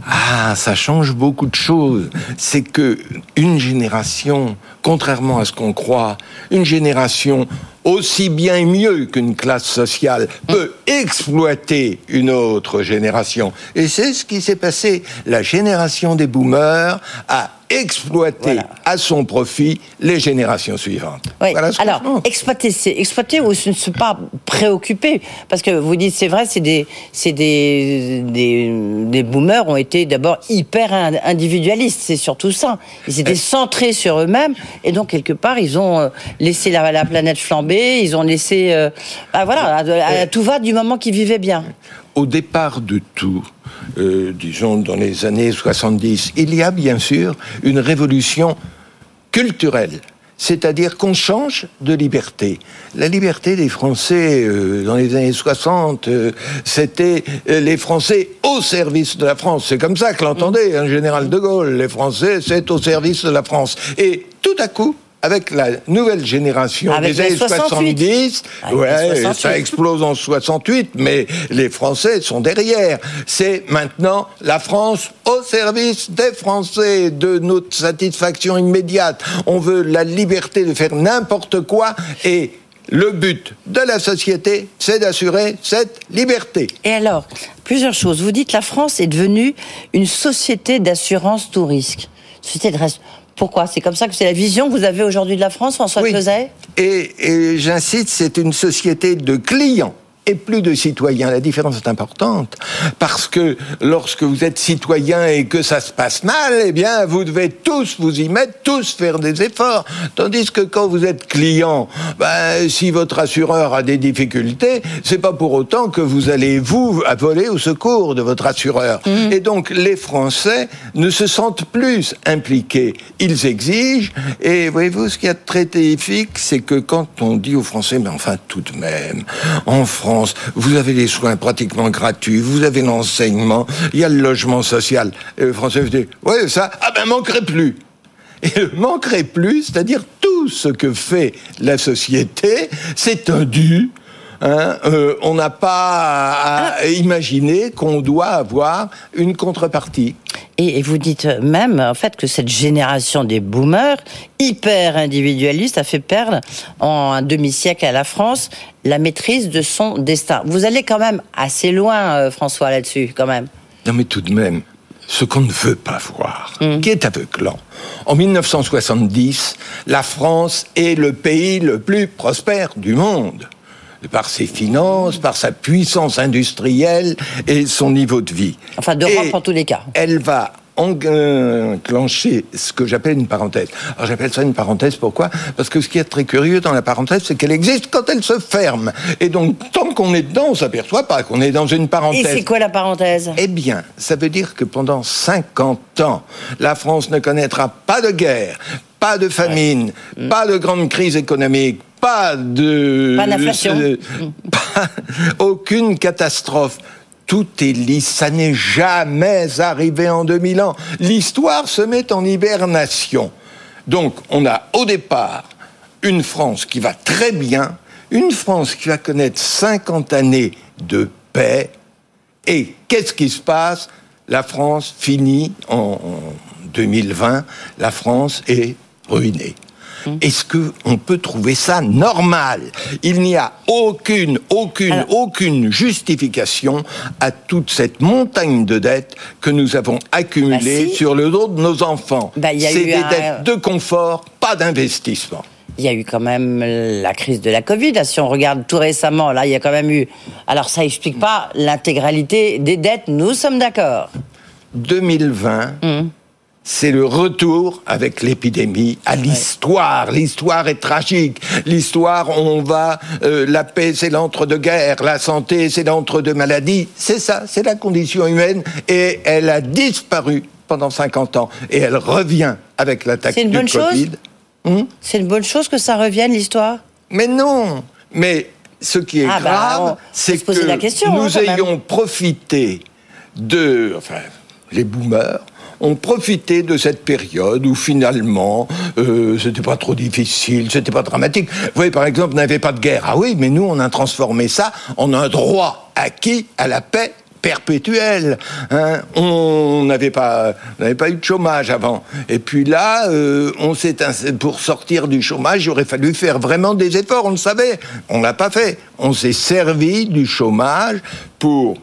Ah, ça change beaucoup de choses. C'est que une génération, contrairement à ce qu'on croit, une génération aussi bien et mieux qu'une classe sociale peut exploiter une autre génération. Et c'est ce qui s'est passé. La génération des boomers a exploiter à son profit les générations suivantes. Alors, exploiter, c'est exploiter ou ne se pas préoccuper? Parce que vous dites, c'est vrai, c'est des, c'est des, des, boomers ont été d'abord hyper individualistes, c'est surtout ça. Ils étaient centrés sur eux-mêmes et donc quelque part, ils ont euh, laissé la, la planète flamber, ils ont laissé, euh, bah, voilà, tout va du moment qu'ils vivaient bien. Au départ de tout, euh, disons dans les années 70, il y a bien sûr une révolution culturelle c'est-à-dire qu'on change de liberté. La liberté des Français euh, dans les années 60, euh, c'était euh, les Français au service de la France. C'est comme ça que l'entendait un général de Gaulle. Les Français, c'est au service de la France. Et tout à coup, avec la nouvelle génération des années 70, ouais, ça explose en 68, mais les Français sont derrière. C'est maintenant la France au service des Français, de notre satisfaction immédiate. On veut la liberté de faire n'importe quoi et le but de la société, c'est d'assurer cette liberté. Et alors, plusieurs choses. Vous dites la France est devenue une société d'assurance tout risque. Société de pourquoi? C'est comme ça que c'est la vision que vous avez aujourd'hui de la France, François oui. Et, et j'incite, c'est une société de clients et plus de citoyens. La différence est importante parce que lorsque vous êtes citoyen et que ça se passe mal, eh bien, vous devez tous vous y mettre, tous faire des efforts. Tandis que quand vous êtes client, ben, si votre assureur a des difficultés, c'est pas pour autant que vous allez vous voler au secours de votre assureur. Mmh. Et donc, les Français ne se sentent plus impliqués. Ils exigent. Et voyez-vous, ce qui est très terrifique, c'est que quand on dit aux Français, mais enfin, tout de même, en France, vous avez les soins pratiquement gratuits, vous avez l'enseignement, il y a le logement social. Et le Français dit, ouais, ça, ah ben, manquerait plus. Et manquerait plus, c'est-à-dire tout ce que fait la société, c'est un dû Hein, euh, on n'a pas à ah. imaginer qu'on doit avoir une contrepartie. Et, vous dites même, en fait, que cette génération des boomers, hyper individualistes, a fait perdre en un demi-siècle à la France la maîtrise de son destin. Vous allez quand même assez loin, euh, François, là-dessus, quand même. Non, mais tout de même, ce qu'on ne veut pas voir, hum. qui est aveuglant. En 1970, la France est le pays le plus prospère du monde par ses finances, par sa puissance industrielle et son niveau de vie. Enfin, d'Europe en tous les cas. Elle va enclencher ce que j'appelle une parenthèse. Alors j'appelle ça une parenthèse, pourquoi? Parce que ce qui est très curieux dans la parenthèse, c'est qu'elle existe quand elle se ferme. Et donc, tant qu'on est dedans, on s'aperçoit pas qu'on est dans une parenthèse. Et c'est quoi la parenthèse? Eh bien, ça veut dire que pendant 50 ans, la France ne connaîtra pas de guerre, pas de famine, pas de grande crise économique, pas de... Pas d'inflation. aucune catastrophe. Tout est lisse, ça n'est jamais arrivé en 2000 ans. L'histoire se met en hibernation. Donc, on a au départ une France qui va très bien, une France qui va connaître 50 années de paix. Et qu'est-ce qui se passe? La France finit en 2020, la France est ruinée. Hum. Est-ce qu'on peut trouver ça normal? Il n'y a aucune, aucune, aucune justification à toute cette montagne de dettes que nous avons accumulées bah sur le dos de nos enfants. Bah, C'est des dettes de confort, pas d'investissement il y a eu quand même la crise de la Covid. Si on regarde tout récemment, là, il y a quand même eu. Alors, ça explique pas l'intégralité des dettes. Nous sommes d'accord. 2020 c'est le retour avec l'épidémie à l'histoire. L'histoire est tragique. L'histoire, on va, euh, la paix, c'est l'entre-deux-guerres, la santé, c'est l'entre-deux maladies. C'est ça, c'est la condition humaine, et elle a disparu pendant 50 ans, et elle revient avec l'attaque du bonne Covid. Hmm? c'est une bonne chose que ça revienne, l'histoire? Mais non Mais ce qui est ah, bah, grave, c'est que la question, nous hein, ayons profité de... Enfin, les boomers ont profité de cette période où finalement euh, c'était pas trop difficile, c'était pas dramatique. Vous voyez, par exemple, n'avait pas de guerre. Ah oui, mais nous, on a transformé ça en un droit acquis à la paix perpétuelle. Hein. On n'avait pas, n'avait pas eu de chômage avant. Et puis là, euh, on s'est pour sortir du chômage, il aurait fallu faire vraiment des efforts. On le savait, on l'a pas fait. On s'est servi du chômage pour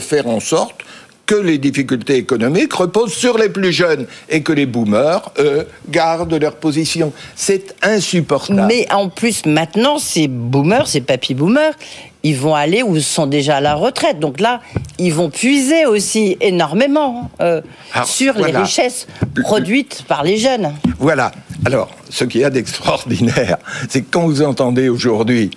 faire en sorte que les difficultés économiques reposent sur les plus jeunes et que les boomers, eux, gardent leur position. C'est insupportable. Mais en plus, maintenant, ces boomers, ces papy boomers, ils vont aller ou sont déjà à la retraite. Donc là, ils vont puiser aussi énormément euh, sur les richesses produites par les jeunes. Voilà. Alors, ce qu'il y a d'extraordinaire, c'est que quand vous entendez aujourd'hui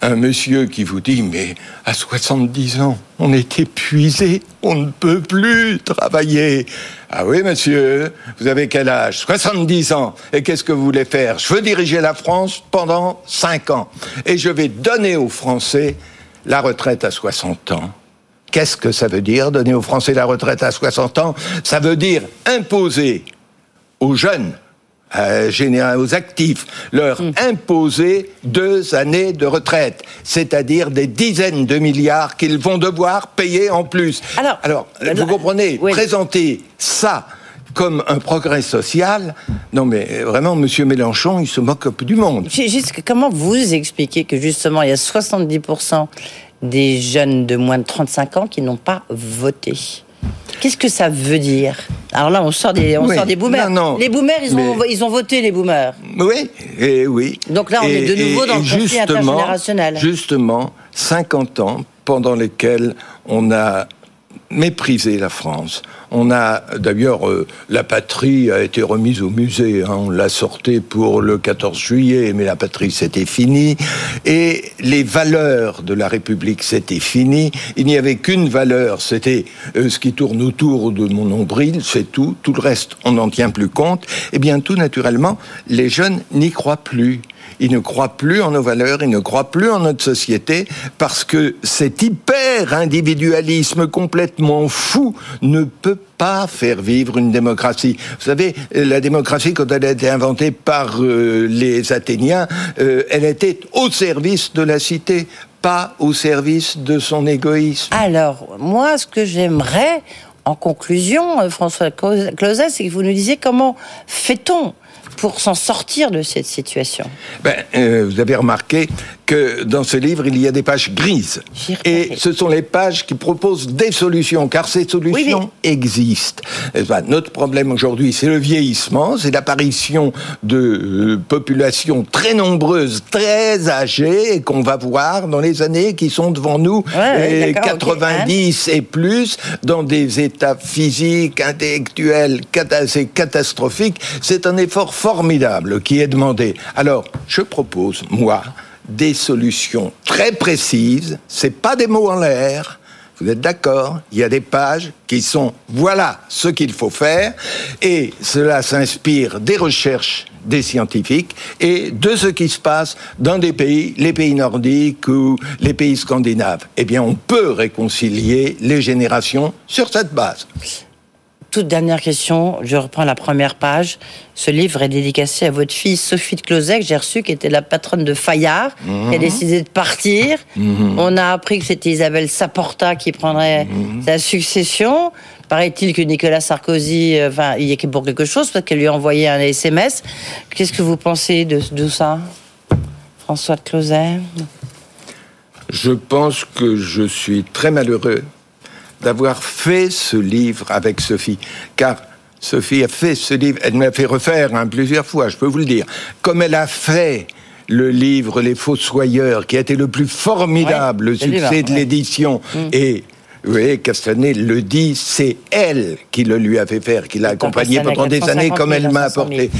un monsieur qui vous dit, mais à 70 ans, on est épuisé, on ne peut plus travailler. Ah oui, monsieur, vous avez quel âge? 70 ans. Et qu'est-ce que vous voulez faire? Je veux diriger la France pendant 5 ans. Et je vais donner aux Français la retraite à 60 ans. Qu'est-ce que ça veut dire, donner aux Français la retraite à 60 ans? Ça veut dire imposer aux jeunes euh, aux actifs, leur hmm. imposer deux années de retraite, c'est-à-dire des dizaines de milliards qu'ils vont devoir payer en plus. Alors, Alors vous comprenez, présenter ça comme un progrès social. Non, mais vraiment, Monsieur Mélenchon, il se moque un peu du monde. Juste, comment vous expliquez que justement, il y a 70% des jeunes de moins de 35 ans qui n'ont pas voté? Qu'est-ce que ça veut dire? Alors là, on sort des, on sort des boomers. les boomers, ils ont, ils ont voté, les boomers. Oui, et oui. Donc là, on est de nouveau dans le conflit intergénérationnel. Justement, 50 ans pendant lesquels on a méprisé la France. On a d'ailleurs euh, la patrie a été remise au musée. Hein. on l'a sortie pour le 14 juillet, mais la patrie c'était fini. Et les valeurs de la République c'était fini. Il n'y avait qu'une valeur, c'était euh, ce qui tourne autour de mon nombril, c'est tout. Tout le reste, on n'en tient plus compte. Et bien tout naturellement, les jeunes n'y croient plus. Ils ne croient plus en nos valeurs, ils ne croient plus en notre société parce que cet hyper-individualisme complètement fou ne peut pas faire vivre une démocratie. Vous savez, la démocratie, quand elle a été inventée par euh, les Athéniens, euh, elle était au service de la cité, pas au service de son égoïsme. Alors, moi, ce que j'aimerais, en conclusion, euh, François Closet, c'est que vous nous disiez comment fait-on pour s'en sortir de cette situation? Ben, Vous avez remarqué que dans ce livre, il y a des pages grises. Et ce sont les pages qui proposent des solutions, car ces solutions existent. Ben, notre problème aujourd'hui, c'est le vieillissement, c'est l'apparition de euh, populations très nombreuses, très âgées, et qu'on va voir dans les années qui sont devant nous, 90 et plus, dans des états physiques, intellectuels assez catastrophiques. C'est un effort formidable qui est demandé. Alors, je propose, moi, des solutions très précises. C'est pas des mots en l'air. Vous êtes d'accord? Il y a des pages qui sont voilà ce qu'il faut faire et cela s'inspire des recherches des scientifiques et de ce qui se passe dans des pays, les pays nordiques ou les pays scandinaves. Eh bien, on peut réconcilier les générations sur cette base toute dernière question, je reprends la première page. Ce livre est dédicacé à votre fille Sophie de Closet, que j'ai reçue, qui était la patronne de Fayard, qui a décidé de partir. Mhm. On a appris que c'était Isabelle Saporta qui prendrait mhm. sa succession. Paraît-il que Nicolas Sarkozy, euh, enfin, il y a pour quelque chose, parce qu'elle lui a envoyé un SMS. Qu'est-ce que vous pensez de, de ça, François de Closet Je pense que je suis très malheureux d'avoir fait ce livre avec Sophie, car Sophie a fait ce livre, elle m'a fait refaire hein, plusieurs fois, je peux vous le dire, comme elle a fait le livre Les Fossoyeurs, qui a été le plus formidable succès de l'édition, mm. et vous voyez, Castanet le dit, c'est elle qui le lui a fait faire, qui l'a accompagné pendant des années comme elle m'a apporté.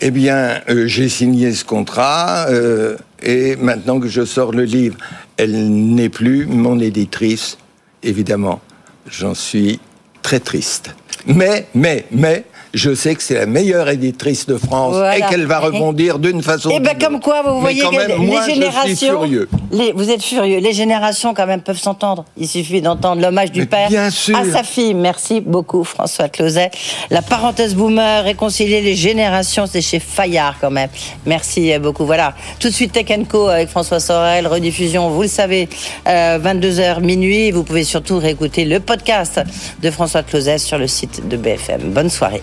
Eh bien, euh, j'ai signé ce contrat euh, et maintenant que je sors le livre, elle n'est plus mon éditrice, évidemment, j'en suis très triste. Mais, mais, mais, je sais que c'est la meilleure éditrice de France et qu'elle va rebondir d'une façon. Eh bien, comme quoi, vous voyez que les générations. vous êtes furieux. Les générations, quand même, peuvent s'entendre. Il suffit d'entendre l'hommage du père à sa fille. Merci beaucoup, François Closet. La parenthèse boomer, réconcilier les générations, c'est chez Fayard, quand même. Merci beaucoup. Voilà. Tout de suite, Tech Co avec François Sorel, rediffusion, vous le savez, 22h euh, minuit. Vous pouvez surtout réécouter le podcast de François Closet sur le site de BFM. Bonne soirée.